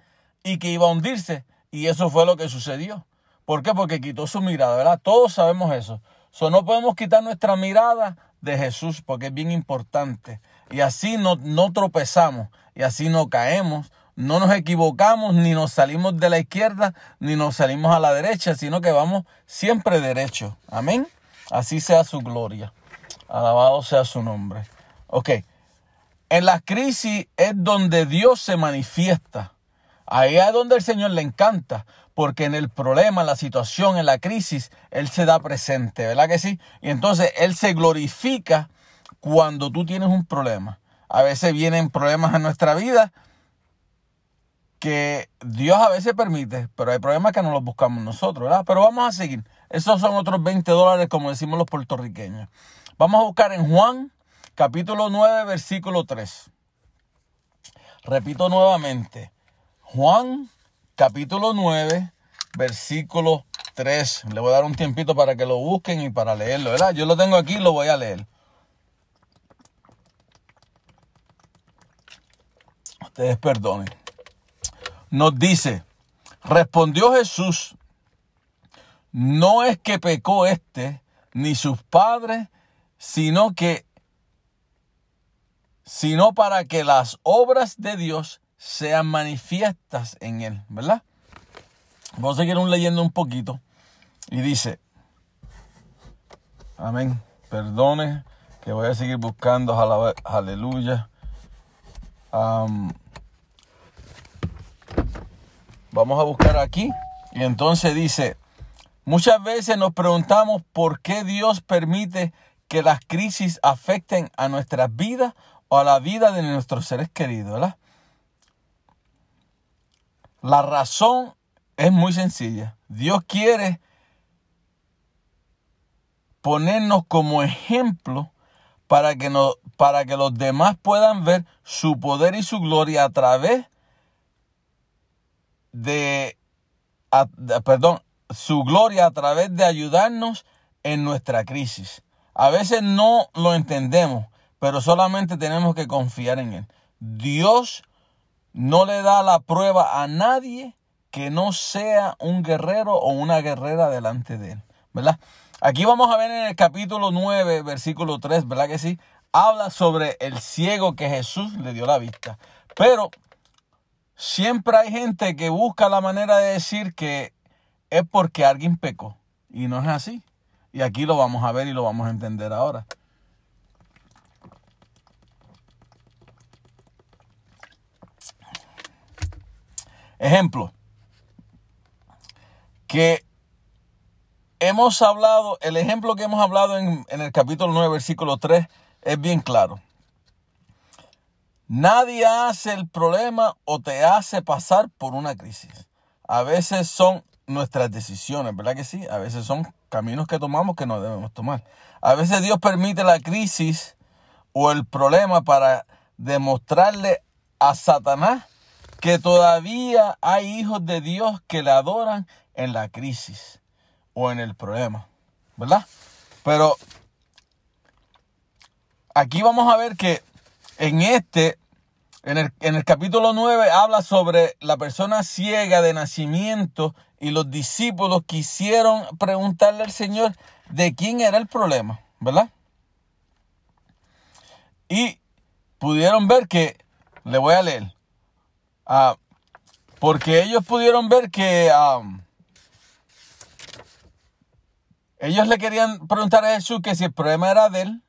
y que iba a hundirse. Y eso fue lo que sucedió. ¿Por qué? Porque quitó su mirada, ¿verdad? Todos sabemos eso. So, no podemos quitar nuestra mirada de Jesús porque es bien importante. Y así no, no tropezamos y así no caemos. No nos equivocamos, ni nos salimos de la izquierda, ni nos salimos a la derecha, sino que vamos siempre derecho. Amén. Así sea su gloria. Alabado sea su nombre. Ok. En la crisis es donde Dios se manifiesta. Ahí es donde el Señor le encanta porque en el problema, en la situación, en la crisis, Él se da presente, ¿verdad que sí? Y entonces Él se glorifica cuando tú tienes un problema. A veces vienen problemas en nuestra vida que Dios a veces permite, pero hay problemas que no los buscamos nosotros, ¿verdad? Pero vamos a seguir. Esos son otros 20 dólares, como decimos los puertorriqueños. Vamos a buscar en Juan, capítulo 9, versículo 3. Repito nuevamente. Juan capítulo 9, versículo 3. Le voy a dar un tiempito para que lo busquen y para leerlo, ¿verdad? Yo lo tengo aquí, lo voy a leer. Ustedes perdonen. Nos dice, respondió Jesús, no es que pecó este ni sus padres, sino que sino para que las obras de Dios sean manifiestas en él, ¿verdad? Vamos a seguir leyendo un poquito. Y dice, amén, perdone que voy a seguir buscando, aleluya. vamos a buscar aquí. Y entonces dice, muchas veces nos preguntamos por qué Dios permite que las crisis afecten a nuestras vidas o a la vida de nuestros seres queridos, ¿verdad? La razón es muy sencilla. Dios quiere ponernos como ejemplo para que, para que los demás puedan ver su poder y su gloria a través de, perdón, su gloria a través de ayudarnos en nuestra crisis. A veces no lo entendemos, pero solamente tenemos que confiar en Él. Dios no le da la prueba a nadie que no sea un guerrero o una guerrera delante de él, ¿verdad? Aquí vamos a ver en el capítulo 9, versículo 3, ¿verdad que sí? Habla sobre el ciego que Jesús le dio la vista. Pero siempre hay gente que busca la manera de decir que es porque alguien pecó. Y no es así. Y aquí lo vamos a ver y lo vamos a entender ahora. Ejemplo, que hemos hablado, el ejemplo que hemos hablado en, el capítulo 9, versículo 3, es bien claro. Nadie hace el problema o te hace pasar por una crisis. A veces son nuestras decisiones, ¿verdad que sí? A veces son caminos que tomamos que no debemos tomar. A veces Dios permite la crisis o el problema para demostrarle a Satanás que todavía hay hijos de Dios que le adoran en la crisis o en el problema, ¿verdad? Pero aquí vamos a ver que en este, en el, en el capítulo 9, habla sobre la persona ciega de nacimiento y los discípulos quisieron preguntarle al Señor de quién era el problema, ¿verdad? Y pudieron ver que, le voy a leer, Ah, Porque ellos pudieron ver que um, ellos le querían preguntar a Jesús que si el problema era de él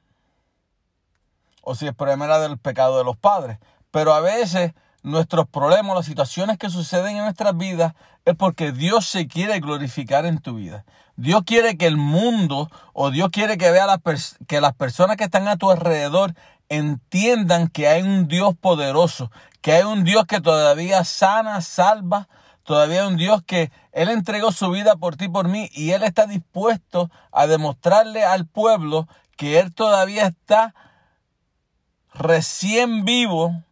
o si el problema era del pecado de los padres. Pero a veces nuestros problemas, las situaciones que suceden en nuestras vidas, es porque Dios se quiere glorificar en tu vida. Dios quiere que el mundo o Dios quiere que vea que las personas que están a tu alrededor entiendan que hay un Dios poderoso, que hay un Dios que todavía sana, salva, todavía hay un Dios que Él entregó su vida por ti, por mí, y Él está dispuesto a demostrarle al pueblo que Él todavía está recién vivo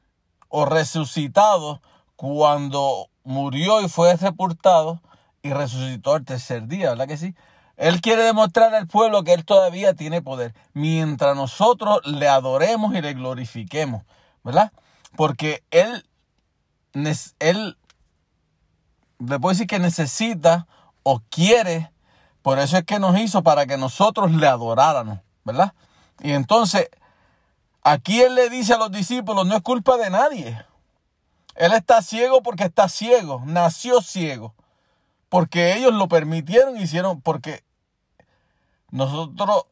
o resucitado cuando murió y fue sepultado y resucitó el tercer día, ¿verdad que sí? Él quiere demostrar al pueblo que Él todavía tiene poder, mientras nosotros le adoremos y le glorifiquemos, ¿verdad? Porque Él, Él, le puedo decir que necesita o quiere, por eso es que nos hizo para que nosotros le adoráramos, ¿verdad? Y entonces, aquí Él le dice a los discípulos, no es culpa de nadie. Él está ciego porque está ciego, nació ciego, porque ellos lo permitieron, hicieron, porque nosotros,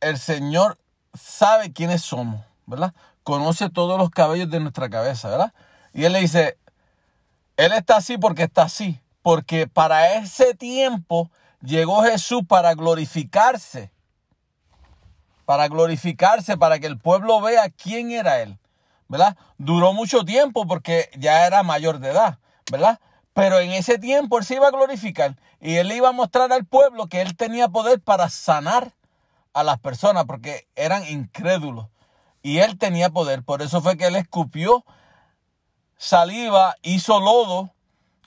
el Señor sabe quiénes somos, ¿verdad? Conoce todos los cabellos de nuestra cabeza, ¿verdad? Y Él le dice, Él está así porque está así, porque para ese tiempo llegó Jesús para glorificarse, para glorificarse, para que el pueblo vea quién era Él, ¿verdad? Duró mucho tiempo porque ya era mayor de edad, ¿verdad? Pero en ese tiempo él se iba a glorificar y él iba a mostrar al pueblo que él tenía poder para sanar a las personas porque eran incrédulos. Y él tenía poder. Por eso fue que él escupió saliva, hizo lodo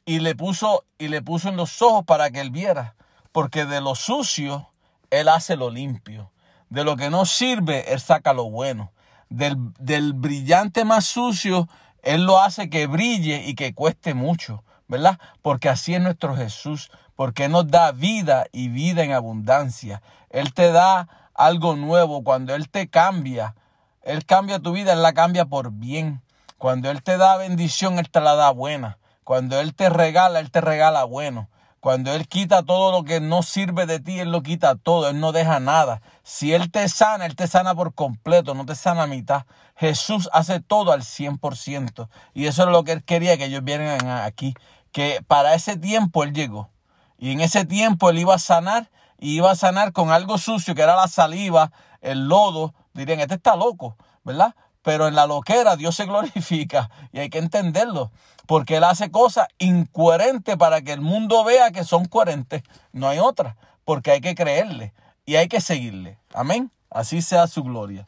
y le puso y le puso en los ojos para que él viera, porque de lo sucio él hace lo limpio. De lo que no sirve, él saca lo bueno. Del, del brillante más sucio, él lo hace que brille y que cueste mucho. ¿Verdad? Porque así es nuestro Jesús, porque nos da vida y vida en abundancia. Él te da algo nuevo cuando Él te cambia. Él cambia tu vida, Él la cambia por bien. Cuando Él te da bendición, Él te la da buena. Cuando Él te regala, Él te regala bueno. Cuando Él quita todo lo que no sirve de ti, Él lo quita todo, Él no deja nada. Si Él te sana, Él te sana por completo, no te sana a mitad. Jesús hace todo al 100%. Y eso es lo que Él quería que ellos vieran aquí que para ese tiempo él llegó. Y en ese tiempo él iba a sanar y iba a sanar con algo sucio que era la saliva, el lodo. Dirían, este está loco, ¿verdad? Pero en la loquera Dios se glorifica y hay que entenderlo. Porque Él hace cosas incoherentes para que el mundo vea que son coherentes. No hay otra. Porque hay que creerle y hay que seguirle. Amén. Así sea su gloria.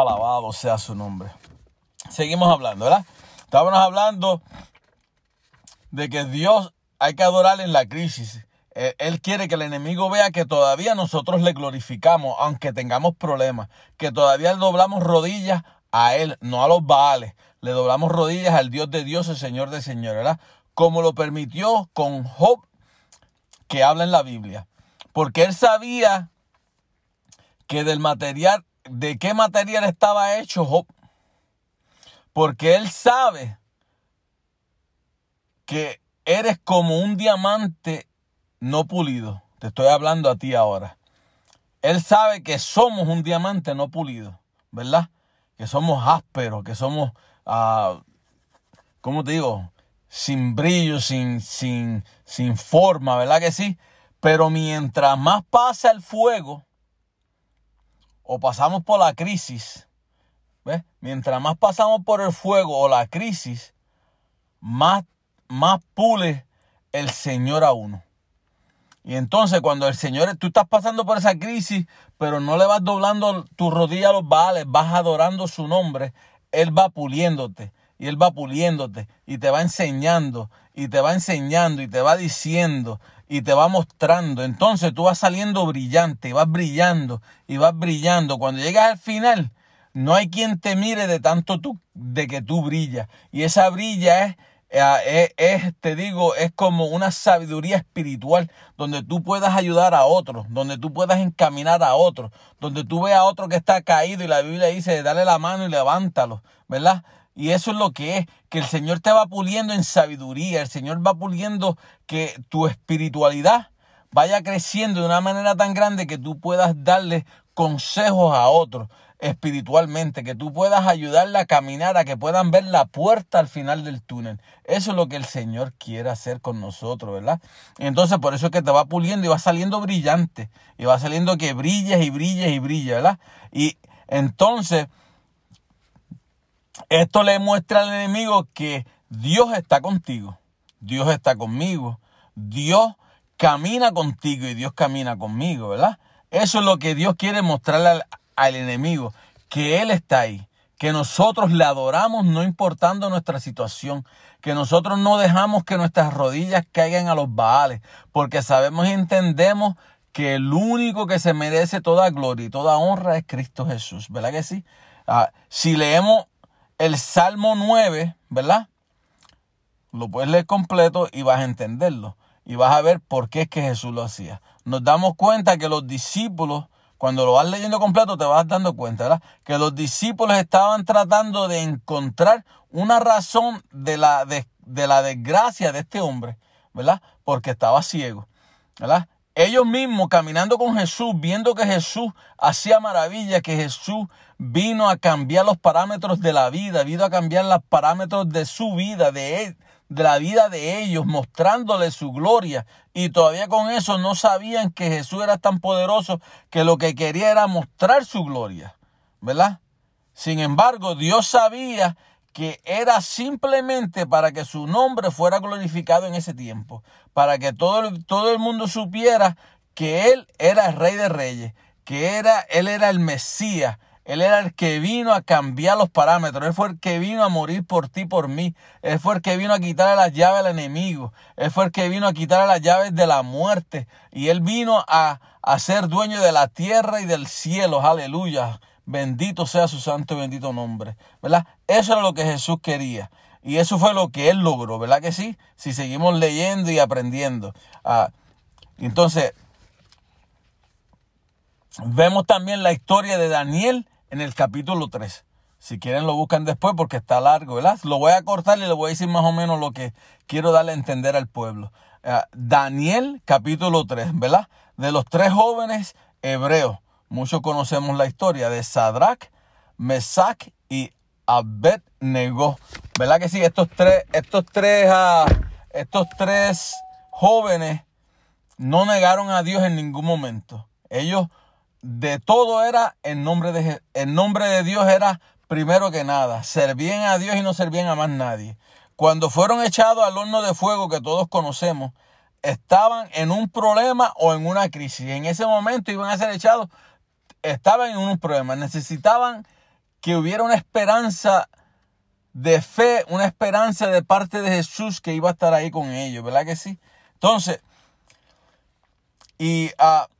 Alabado sea su nombre. Seguimos hablando, ¿verdad? Estábamos hablando de que Dios hay que adorar en la crisis. Él quiere que el enemigo vea que todavía nosotros le glorificamos, aunque tengamos problemas, que todavía le doblamos rodillas a Él, no a los Baales. Le doblamos rodillas al Dios de Dios, el Señor de Señor, ¿verdad? Como lo permitió con Job, que habla en la Biblia. Porque Él sabía que del material de qué material estaba hecho Job. Porque él sabe que eres como un diamante no pulido. Te estoy hablando a ti ahora. Él sabe que somos un diamante no pulido, ¿verdad? Que somos ásperos, que somos, uh, ¿cómo te digo? Sin brillo, sin, sin, sin forma, ¿verdad que sí? Pero mientras más pasa el fuego, o pasamos por la crisis, ¿ves? mientras más pasamos por el fuego o la crisis, más, más pule el Señor a uno. Y entonces cuando el Señor, tú estás pasando por esa crisis, pero no le vas doblando tu rodilla a los baales, vas adorando su nombre, Él va puliéndote y Él va puliéndote y te va enseñando y te va enseñando y te va diciendo y te va mostrando. Entonces tú vas saliendo brillante y vas brillando y vas brillando. Cuando llegas al final, no hay quien te mire de tanto tú, de que tú brillas. Y esa brilla es, eh, es, te digo, es como una sabiduría espiritual donde tú puedas ayudar a otros, donde tú puedas encaminar a otros, donde tú veas a otro que está caído y la Biblia dice, dale la mano y levántalo, ¿verdad? Y eso es lo que es, que el Señor te va puliendo en sabiduría, el Señor va puliendo que tu espiritualidad vaya creciendo de una manera tan grande que tú puedas darle consejos a otros espiritualmente, que tú puedas ayudarle a caminar, a que puedan ver la puerta al final del túnel. Eso es lo que el Señor quiere hacer con nosotros, ¿verdad? Entonces por eso es que te va puliendo y va saliendo brillante, y va saliendo que brilles y brilles y brilles, ¿verdad? Y entonces, esto le muestra al enemigo que Dios está contigo, Dios está conmigo, Dios camina contigo y Dios camina conmigo, ¿verdad? Eso es lo que Dios quiere mostrarle al, enemigo, que Él está ahí, que nosotros le adoramos no importando nuestra situación, que nosotros no dejamos que nuestras rodillas caigan a los baales, porque sabemos y entendemos que el único que se merece toda gloria y toda honra es Cristo Jesús, ¿verdad que sí? Ah, si leemos el Salmo 9, ¿verdad? Lo puedes leer completo y vas a entenderlo. Y vas a ver por qué es que Jesús lo hacía. Nos damos cuenta que los discípulos cuando lo vas leyendo completo te vas dando cuenta, ¿verdad? Que los discípulos estaban tratando de encontrar una razón de la, de, la desgracia de este hombre, ¿verdad? Porque estaba ciego, ¿verdad? Ellos mismos caminando con Jesús, viendo que Jesús hacía maravillas, que Jesús vino a cambiar los parámetros de la vida, vino a cambiar los parámetros de su vida, de él, de la vida de ellos, mostrándole su gloria. Y todavía con eso no sabían que Jesús era tan poderoso que lo que quería era mostrar su gloria, ¿verdad? Sin embargo, Dios sabía que era simplemente para que su nombre fuera glorificado en ese tiempo, para que todo, todo el mundo supiera que Él era el Rey de Reyes, que era, Él era el Mesías, él era el que vino a cambiar los parámetros. Él fue el que vino a morir por ti, por mí. Él fue el que vino a quitarle las llaves al enemigo. Él fue el que vino a quitarle las llaves de la muerte. Y Él vino a, a ser dueño de la tierra y del cielo. Aleluya. Bendito sea su santo y bendito nombre. ¿Verdad? Eso era lo que Jesús quería. Y eso fue lo que Él logró. ¿Verdad que sí? Si seguimos leyendo y aprendiendo. Ah, entonces, vemos también la historia de Daniel en el capítulo 3. Si quieren lo buscan después porque está largo, ¿verdad? Lo voy a cortar y le voy a decir más o menos lo que quiero darle a entender al pueblo. Eh, Daniel capítulo 3, ¿verdad? De los tres jóvenes hebreos. Muchos conocemos la historia de Sadrach, Mesach y Abednego. ¿Verdad que sí? Estos tres, estos tres, uh, estos tres jóvenes no negaron a Dios en ningún momento. Ellos de todo era en nombre de, en nombre de Dios era primero que nada. Servían a Dios y no servían a más nadie. Cuando fueron echados al horno de fuego que todos conocemos, estaban en un problema o en una crisis. En ese momento iban a ser echados, estaban en un problema. Necesitaban que hubiera una esperanza de fe, una esperanza de parte de Jesús que iba a estar ahí con ellos, ¿verdad que sí? Entonces, y uh,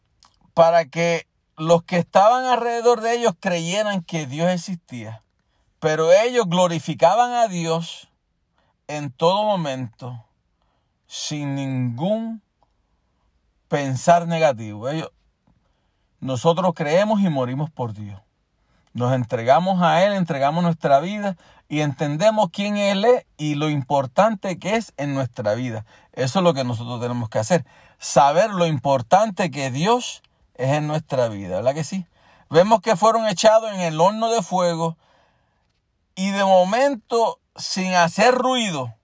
para que los que estaban alrededor de ellos creyeran que Dios existía, pero ellos glorificaban a Dios en todo momento, sin ningún pensar negativo. Ellos, nosotros creemos y morimos por Dios. Nos entregamos a Él, entregamos nuestra vida y entendemos quién Él es y lo importante que es en nuestra vida. Eso es lo que nosotros tenemos que hacer. Saber lo importante que Dios es en nuestra vida, ¿verdad que sí? Vemos que fueron echados en el horno de fuego y de momento, sin hacer ruido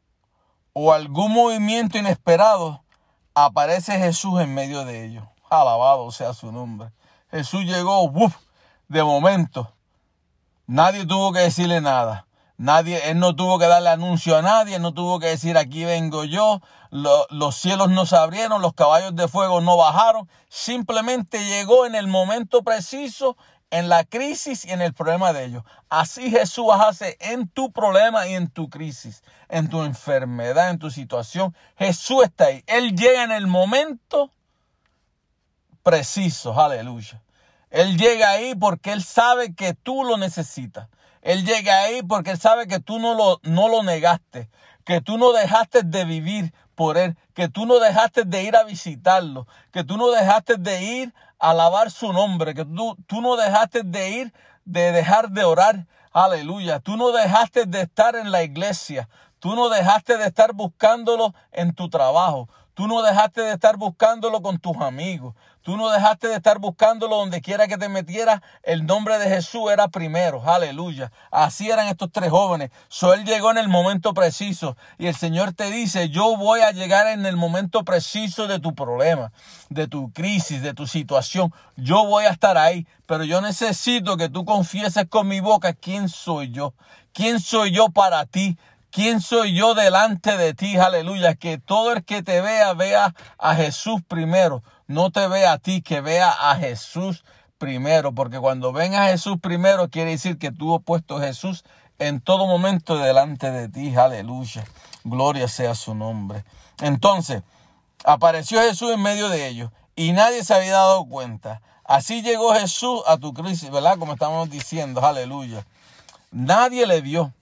o algún movimiento inesperado, aparece Jesús en medio de ellos. Alabado sea su nombre. Jesús llegó, ¡uf! de momento. Nadie tuvo que decirle nada. Nadie, él no tuvo que darle anuncio a nadie, no tuvo que decir aquí vengo yo, los cielos no se abrieron, los caballos de fuego no bajaron, simplemente llegó en el momento preciso, en la crisis y en el problema de ellos. Así Jesús hace en tu problema y en tu crisis, en tu enfermedad, en tu situación. Jesús está ahí. Él llega en el momento preciso, aleluya. Él llega ahí porque Él sabe que tú lo necesitas. Él llega ahí porque Él sabe que tú no lo, no lo negaste, que tú no dejaste de vivir por Él, que tú no dejaste de ir a visitarlo, que tú no dejaste de ir a alabar su nombre, que tú, tú no dejaste de ir, de dejar de orar, aleluya, tú no dejaste de estar en la iglesia, tú no dejaste de estar buscándolo en tu trabajo, Tú no dejaste de estar buscándolo con tus amigos. Tú no dejaste de estar buscándolo donde quiera que te metiera. El nombre de Jesús era primero. Aleluya. Así eran estos tres jóvenes. So él llegó en el momento preciso. Y el Señor te dice, yo voy a llegar en el momento preciso de tu problema, de tu crisis, de tu situación. Yo voy a estar ahí. Pero yo necesito que tú confieses con mi boca quién soy yo. ¿Quién soy yo para ti? ¿Quién soy yo delante de ti? Aleluya. Que todo el que te vea vea a Jesús primero. No te vea a ti, que vea a Jesús primero. Porque cuando ven a Jesús primero quiere decir que tú has puesto a Jesús en todo momento delante de ti. Aleluya. Gloria sea su nombre. Entonces, apareció Jesús en medio de ellos y nadie se había dado cuenta. Así llegó Jesús a tu crisis, ¿verdad? Como estamos diciendo, aleluya. Nadie le vio.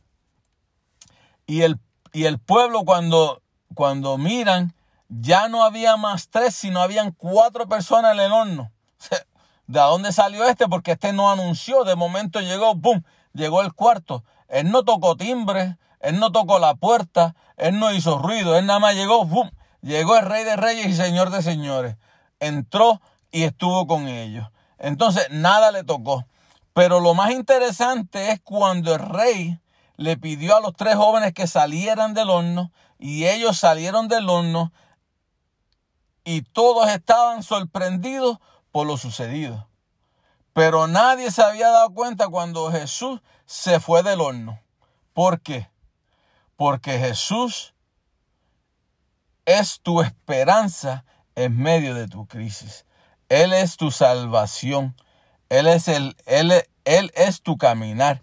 Y el, y el pueblo cuando, cuando miran, ya no había más tres, sino habían cuatro personas en el horno. ¿De dónde salió este? Porque este no anunció. De momento llegó, ¡boom! Llegó el cuarto. Él no tocó timbre, él no tocó la puerta, él no hizo ruido, él nada más llegó, ¡boom! Llegó el rey de reyes y señor de señores. Entró y estuvo con ellos. Entonces, nada le tocó. Pero lo más interesante es cuando el rey le pidió a los tres jóvenes que salieran del horno y ellos salieron del horno y todos estaban sorprendidos por lo sucedido. Pero nadie se había dado cuenta cuando Jesús se fue del horno. ¿Por qué? Porque Jesús es tu esperanza en medio de tu crisis. Él es tu salvación. Él es el él, él es tu caminar.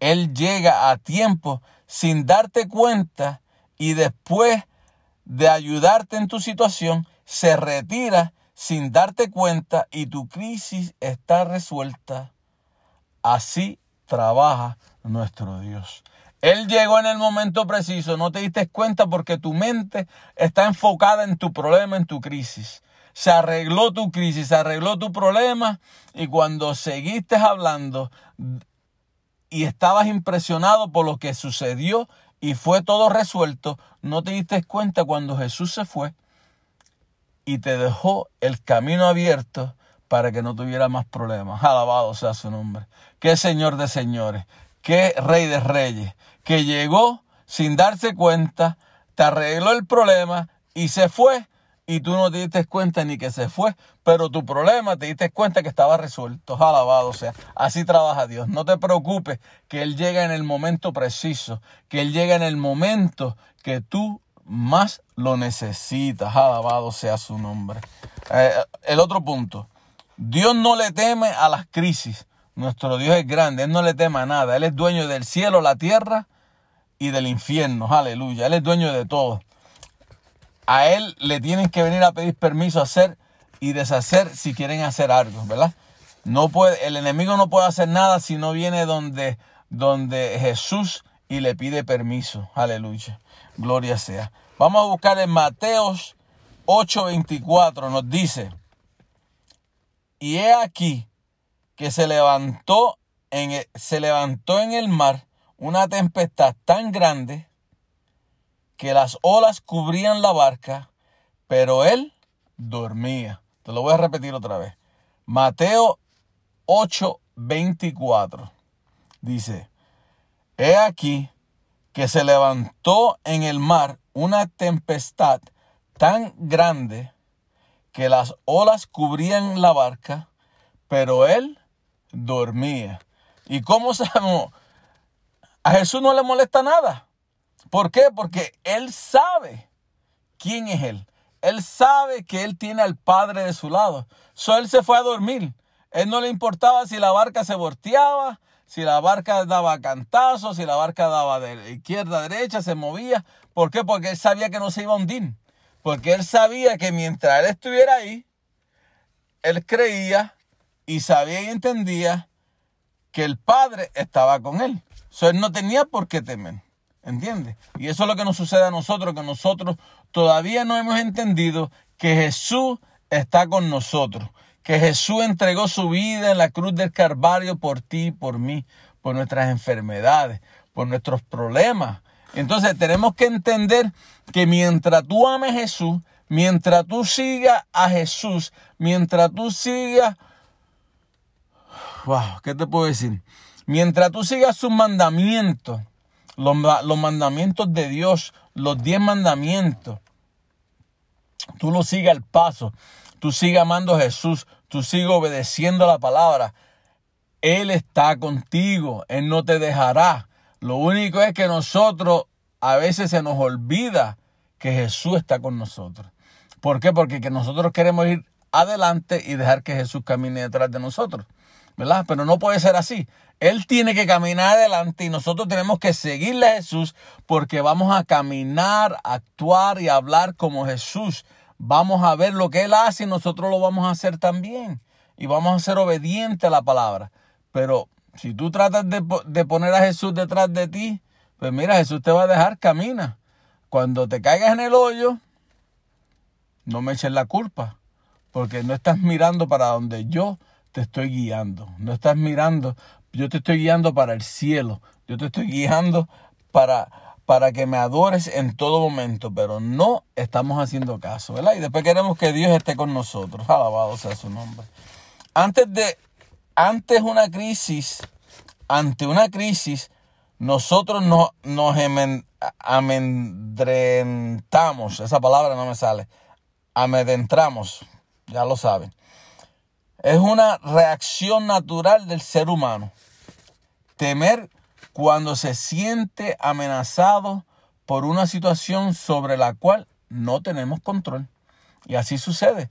Él llega a tiempo sin darte cuenta y después de ayudarte en tu situación, se retira sin darte cuenta y tu crisis está resuelta. Así trabaja nuestro Dios. Él llegó en el momento preciso, no te diste cuenta porque tu mente está enfocada en tu problema, en tu crisis. Se arregló tu crisis, se arregló tu problema y cuando seguiste hablando y estabas impresionado por lo que sucedió y fue todo resuelto, no te diste cuenta cuando Jesús se fue y te dejó el camino abierto para que no tuviera más problemas. Alabado sea su nombre. Qué Señor de señores, qué Rey de reyes, que llegó sin darse cuenta, te arregló el problema y se fue y tú no te diste cuenta ni que se fue, pero tu problema te diste cuenta que estaba resuelto. Alabado sea, así trabaja Dios. No te preocupes que Él llega en el momento preciso, que Él llega en el momento que tú más lo necesitas. Alabado sea su nombre. Eh, el otro punto, Dios no le teme a las crisis. Nuestro Dios es grande, Él no le teme a nada. Él es dueño del cielo, la tierra y del infierno. Aleluya. Él es dueño de todo a él le tienen que venir a pedir permiso a hacer y deshacer si quieren hacer algo, ¿verdad? No puede, el enemigo no puede hacer nada si no viene donde, donde Jesús y le pide permiso. Aleluya. Gloria sea. Vamos a buscar en Mateos 8:24. Nos dice, y he aquí que se levantó en, se levantó en el mar una tempestad tan grande que las olas cubrían la barca, pero él dormía. Te lo voy a repetir otra vez. Mateo 8:24 dice, He aquí que se levantó en el mar una tempestad tan grande que las olas cubrían la barca, pero él dormía. ¿Y cómo sabemos? A Jesús no le molesta nada. ¿Por qué? Porque él sabe quién es él. Él sabe que él tiene al Padre de su lado. So él se fue a dormir. Él no le importaba si la barca se volteaba, si la barca daba cantazos, si la barca daba de izquierda a derecha, se movía. ¿Por qué? Porque él sabía que no se iba a hundir. Porque él sabía que mientras él estuviera ahí, él creía y sabía y entendía que el Padre estaba con él. So él no tenía por qué temer. ¿Entiendes? Y eso es lo que nos sucede a nosotros, que nosotros todavía no hemos entendido que Jesús está con nosotros, que Jesús entregó su vida en la cruz del Calvario por ti, por mí, por nuestras enfermedades, por nuestros problemas. Entonces tenemos que entender que mientras tú ames a Jesús, mientras tú sigas a Jesús, mientras tú sigas, wow, ¿qué te puedo decir? Mientras tú sigas sus mandamientos, los, los mandamientos de Dios, los diez mandamientos, tú lo sigas al paso, tú sigas amando a Jesús, tú sigas obedeciendo la palabra, Él está contigo, Él no te dejará. Lo único es que nosotros a veces se nos olvida que Jesús está con nosotros. ¿Por qué? Porque que nosotros queremos ir adelante y dejar que Jesús camine detrás de nosotros. ¿Verdad? Pero no puede ser así. Él tiene que caminar adelante y nosotros tenemos que seguirle a Jesús porque vamos a caminar, actuar y hablar como Jesús. Vamos a ver lo que Él hace y nosotros lo vamos a hacer también. Y vamos a ser obedientes a la palabra. Pero si tú tratas de, de poner a Jesús detrás de ti, pues mira, Jesús te va a dejar, camina. Cuando te caigas en el hoyo, no me eches la culpa, porque no estás mirando para donde yo te estoy guiando. No estás mirando, yo te estoy guiando para el cielo. Yo te estoy guiando para, para que me adores en todo momento, pero no estamos haciendo caso, ¿verdad? Y después queremos que Dios esté con nosotros. Alabado sea su nombre. Antes de, antes una crisis, ante una crisis, nosotros no, nos amedrentamos. Esa palabra no me sale amedrentamos, ya lo saben. Es una reacción natural del ser humano. Temer cuando se siente amenazado por una situación sobre la cual no tenemos control. Y así sucede.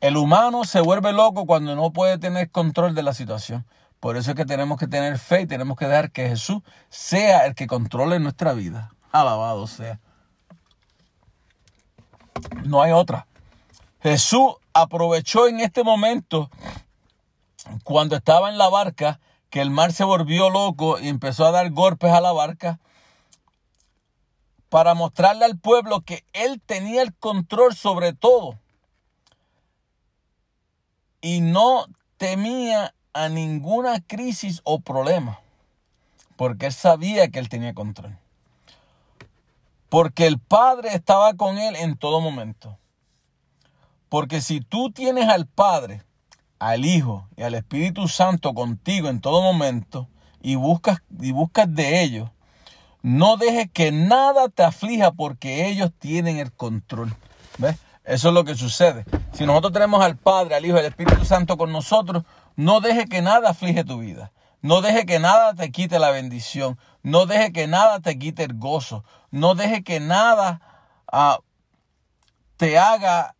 El humano se vuelve loco cuando no puede tener control de la situación. Por eso es que tenemos que tener fe y tenemos que dejar que Jesús sea el que controle nuestra vida. Alabado sea. No hay otra. Jesús aprovechó en este momento, cuando estaba en la barca, que el mar se volvió loco y empezó a dar golpes a la barca, para mostrarle al pueblo que él tenía el control sobre todo y no temía a ninguna crisis o problema, porque él sabía que él tenía control. Porque el Padre estaba con él en todo momento. Porque si tú tienes al Padre, al Hijo y al Espíritu Santo contigo en todo momento y buscas, y buscas de ellos, no dejes que nada te aflija porque ellos tienen el control. ¿Ves? Eso es lo que sucede. Si nosotros tenemos al Padre, al Hijo y al Espíritu Santo con nosotros, no deje que nada aflige tu vida. No deje que nada te quite la bendición. No deje que nada te quite el gozo. No deje que nada uh, te haga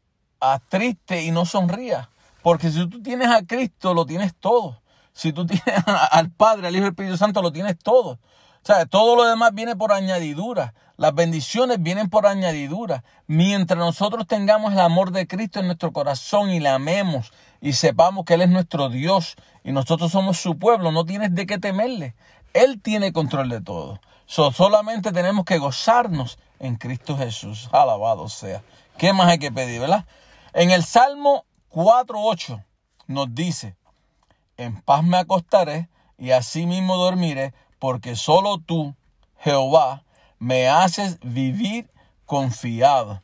triste y no sonría. Porque si tú tienes a Cristo, lo tienes todo. Si tú tienes al Padre, al Hijo y al Espíritu Santo, lo tienes todo. O sea, todo lo demás viene por añadidura. Las bendiciones vienen por añadidura. Mientras nosotros tengamos el amor de Cristo en nuestro corazón y le amemos y sepamos que Él es nuestro Dios y nosotros somos su pueblo, no tienes de qué temerle. Él tiene control de todo. solamente tenemos que gozarnos en Cristo Jesús. Alabado sea. ¿Qué más hay que pedir, verdad? En el Salmo 4.8 nos dice, en paz me acostaré y así mismo dormiré, porque solo tú, Jehová, me haces vivir confiado.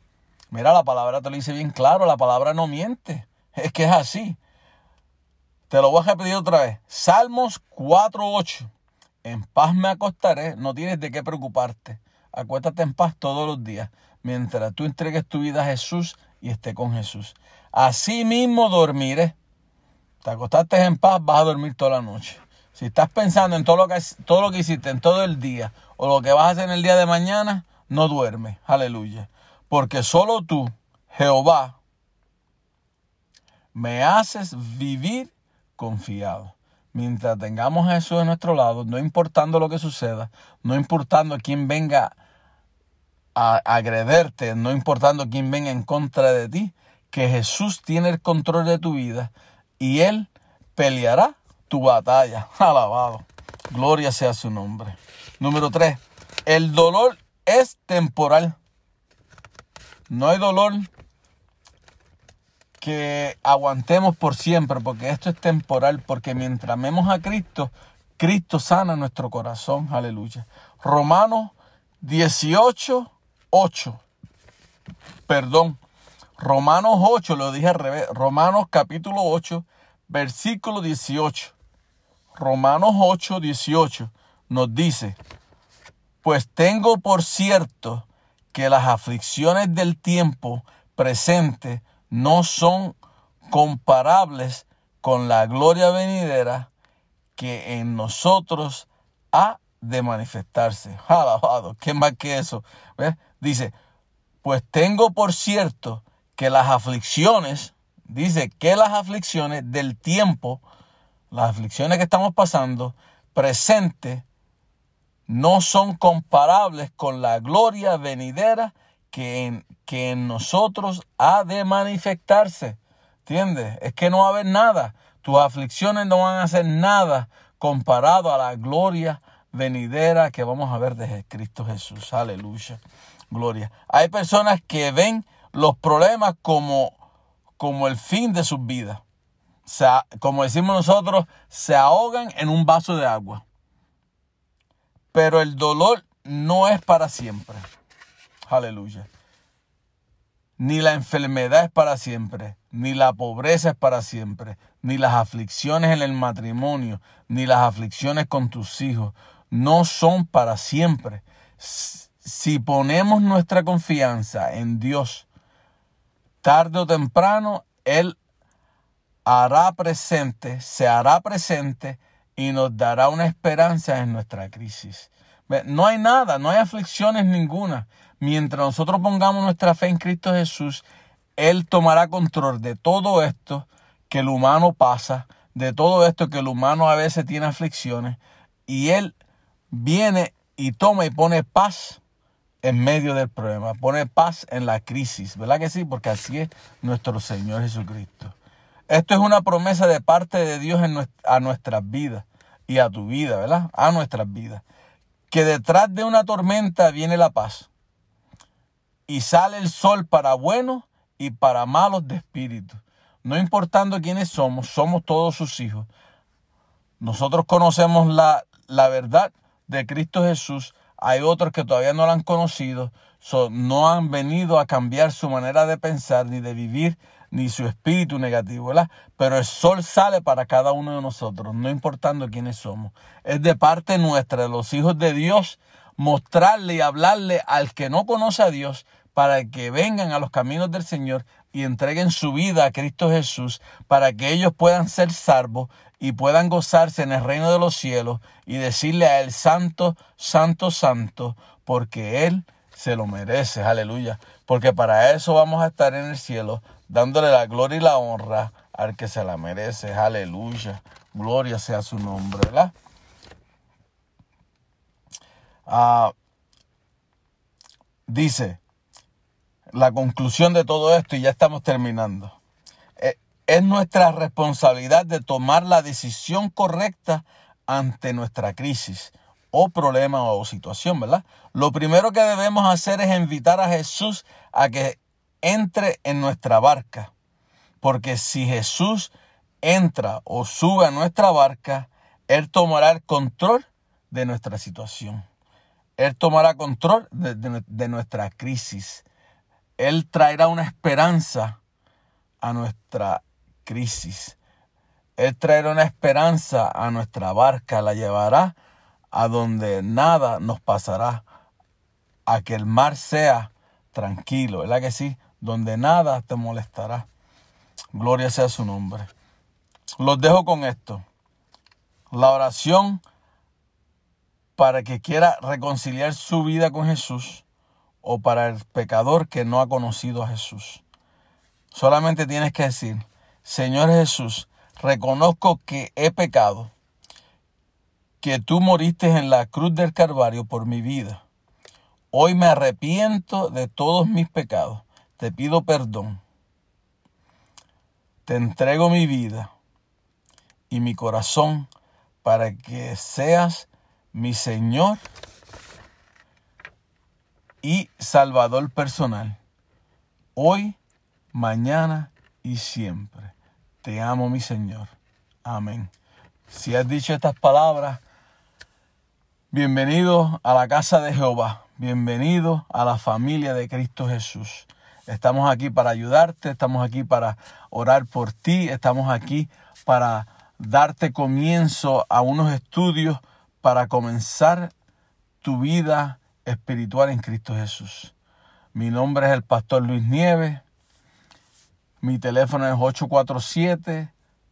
Mira, la palabra te lo dice bien claro, la palabra no miente, es que es así. Te lo voy a repetir otra vez. Salmos 4.8. En paz me acostaré, no tienes de qué preocuparte. Acuéstate en paz todos los días, mientras tú entregues tu vida a Jesús y esté con Jesús. Así mismo dormiré. Te acostaste en paz, vas a dormir toda la noche. Si estás pensando en todo lo que, todo lo que hiciste en todo el día o lo que vas a hacer en el día de mañana, no duermes. Aleluya. Porque solo tú, Jehová, me haces vivir confiado. Mientras tengamos a Jesús de nuestro lado, no importando lo que suceda, no importando quién venga a agrederte, no importando quién venga en contra de ti, que Jesús tiene el control de tu vida y Él peleará tu batalla. Alabado. Gloria sea su nombre. Número tres, el dolor es temporal. No hay dolor que aguantemos por siempre, porque esto es temporal, porque mientras amemos a Cristo, Cristo sana nuestro corazón. Aleluya. Romanos 18, 8. Perdón. Romanos 8, lo dije al revés. Romanos capítulo 8, versículo 18. Romanos 8, 18 nos dice, pues tengo por cierto que las aflicciones del tiempo presente no son comparables con la gloria venidera que en nosotros ha de manifestarse. Alabado, ¿qué más que eso? Dice, pues tengo por cierto que las aflicciones, dice que las aflicciones del tiempo, las aflicciones que estamos pasando, presente, no son comparables con la gloria venidera que en, que en nosotros ha de manifestarse. ¿Entiendes? Es que no va a haber nada. Tus aflicciones no van a ser nada comparado a la gloria venidera que vamos a ver de Cristo Jesús. Aleluya. Gloria. Hay personas que ven los problemas como, como el fin de sus vidas. Como decimos nosotros, se ahogan en un vaso de agua. Pero el dolor no es para siempre. Aleluya. Ni la enfermedad es para siempre, ni la pobreza es para siempre, ni las aflicciones en el matrimonio, ni las aflicciones con tus hijos, no son para siempre. Si ponemos nuestra confianza en Dios, tarde o temprano, Él hará presente, se hará presente y nos dará una esperanza en nuestra crisis. No hay nada, no hay aflicciones ninguna. Mientras nosotros pongamos nuestra fe en Cristo Jesús, Él tomará control de todo esto que el humano pasa, de todo esto que el humano a veces tiene aflicciones, y Él viene y toma y pone paz en medio del problema, pone paz en la crisis, ¿verdad que sí? Porque así es nuestro Señor Jesucristo. Esto es una promesa de parte de Dios a nuestras vidas y a tu vida, ¿verdad? A nuestras vidas. Que detrás de una tormenta viene la paz. Y sale el sol para buenos y para malos de espíritu. No importando quiénes somos, somos todos sus hijos. Nosotros conocemos la, la verdad de Cristo Jesús. Hay otros que todavía no la han conocido, no han venido a cambiar su manera de pensar ni de vivir ni su espíritu negativo. Pero el sol sale para cada uno de nosotros, no importando quiénes somos. Es de parte nuestra, de los hijos de Dios, mostrarle y hablarle al que no conoce a Dios para que vengan a los caminos del Señor y entreguen su vida a Cristo Jesús para que ellos puedan ser salvos y puedan gozarse en el reino de los cielos y decirle a Él, Santo, Santo, Santo, porque Él se lo merece, aleluya. Porque para eso vamos a estar en el cielo, dándole la gloria y la honra al que se la merece, aleluya. Gloria sea su nombre, ¿verdad? Ah, dice la conclusión de todo esto, y ya estamos terminando. Es nuestra responsabilidad de tomar la decisión correcta ante nuestra crisis o problema o situación, ¿verdad? Lo primero que debemos hacer es invitar a Jesús a que entre en nuestra barca. Porque si Jesús entra o sube a nuestra barca, Él tomará el control de nuestra situación. Él tomará control de, de nuestra crisis. Él traerá una esperanza a nuestra crisis. Él traerá una esperanza a nuestra barca, la llevará a donde nada nos pasará, a que el mar sea tranquilo, ¿verdad que sí? Donde nada te molestará. Gloria sea su nombre. Los dejo con esto. La oración para que quiera reconciliar su vida con Jesús o para el pecador que no ha conocido a Jesús. Solamente tienes que decir, Señor Jesús, reconozco que he pecado, que tú moriste en la cruz del Calvario por mi vida. Hoy me arrepiento de todos mis pecados. Te pido perdón. Te entrego mi vida y mi corazón para que seas mi Señor y Salvador personal, hoy, mañana y siempre. Te amo, mi Señor. Amén. Si has dicho estas palabras, bienvenido a la casa de Jehová, bienvenido a la familia de Cristo Jesús. Estamos aquí para ayudarte, estamos aquí para orar por ti, estamos aquí para darte comienzo a unos estudios para comenzar tu vida espiritual en Cristo Jesús. Mi nombre es el pastor Luis Nieves. Mi teléfono es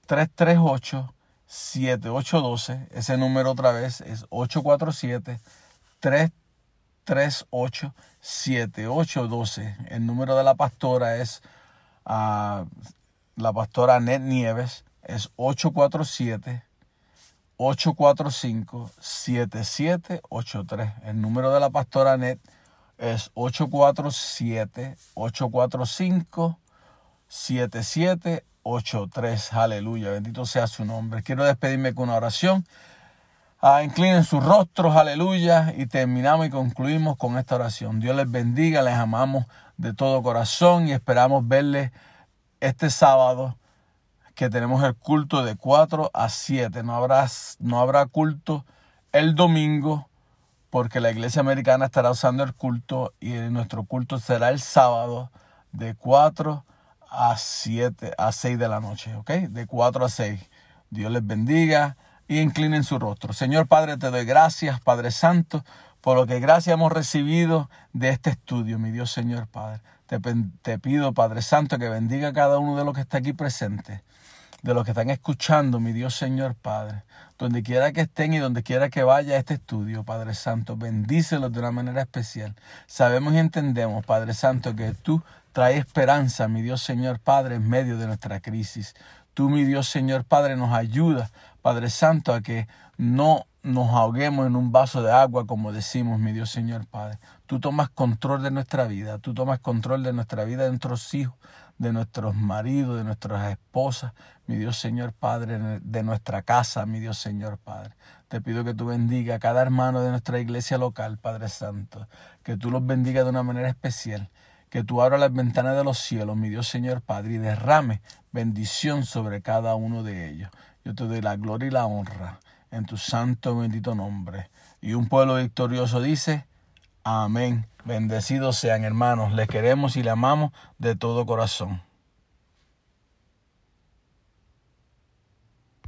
847-338-7812. Ese número otra vez es 847-338-7812. El número de la pastora es ah, la pastora Net Nieves. Es 847 845-7783. El número de la pastora Net es 847-845-7783. Aleluya, bendito sea su nombre. Quiero despedirme con una oración. Ah, inclinen sus rostros, aleluya, y terminamos y concluimos con esta oración. Dios les bendiga, les amamos de todo corazón y esperamos verles este sábado que tenemos el culto de 4 a 7. No habrá, no habrá culto el domingo porque la iglesia americana estará usando el culto y nuestro culto será el sábado de 4 a 7, a 6 de la noche, ¿ok? De 4 a 6. Dios les bendiga y inclinen su rostro. Señor Padre, te doy gracias, Padre Santo, por lo que gracias hemos recibido de este estudio, mi Dios Señor Padre. Te, te pido, Padre Santo, que bendiga a cada uno de los que está aquí presente de los que están escuchando, mi Dios Señor Padre, donde quiera que estén y donde quiera que vaya este estudio, Padre Santo, bendícelos de una manera especial. Sabemos y entendemos, Padre Santo, que tú traes esperanza, mi Dios Señor Padre, en medio de nuestra crisis. Tú, mi Dios Señor Padre, nos ayuda, Padre Santo, a que no nos ahoguemos en un vaso de agua, como decimos, mi Dios Señor Padre. Tú tomas control de nuestra vida, tú tomas control de nuestra vida, de nuestros hijos, de nuestros maridos, de nuestras esposas, mi Dios Señor Padre, de nuestra casa, mi Dios Señor Padre. Te pido que tú bendiga a cada hermano de nuestra iglesia local, Padre Santo, que tú los bendiga de una manera especial, que tú abras las ventanas de los cielos, mi Dios Señor Padre, y derrame bendición sobre cada uno de ellos. Yo te doy la gloria y la honra en tu santo y bendito nombre. Y un pueblo victorioso dice, Amén. Bendecidos sean hermanos, le queremos y le amamos de todo corazón.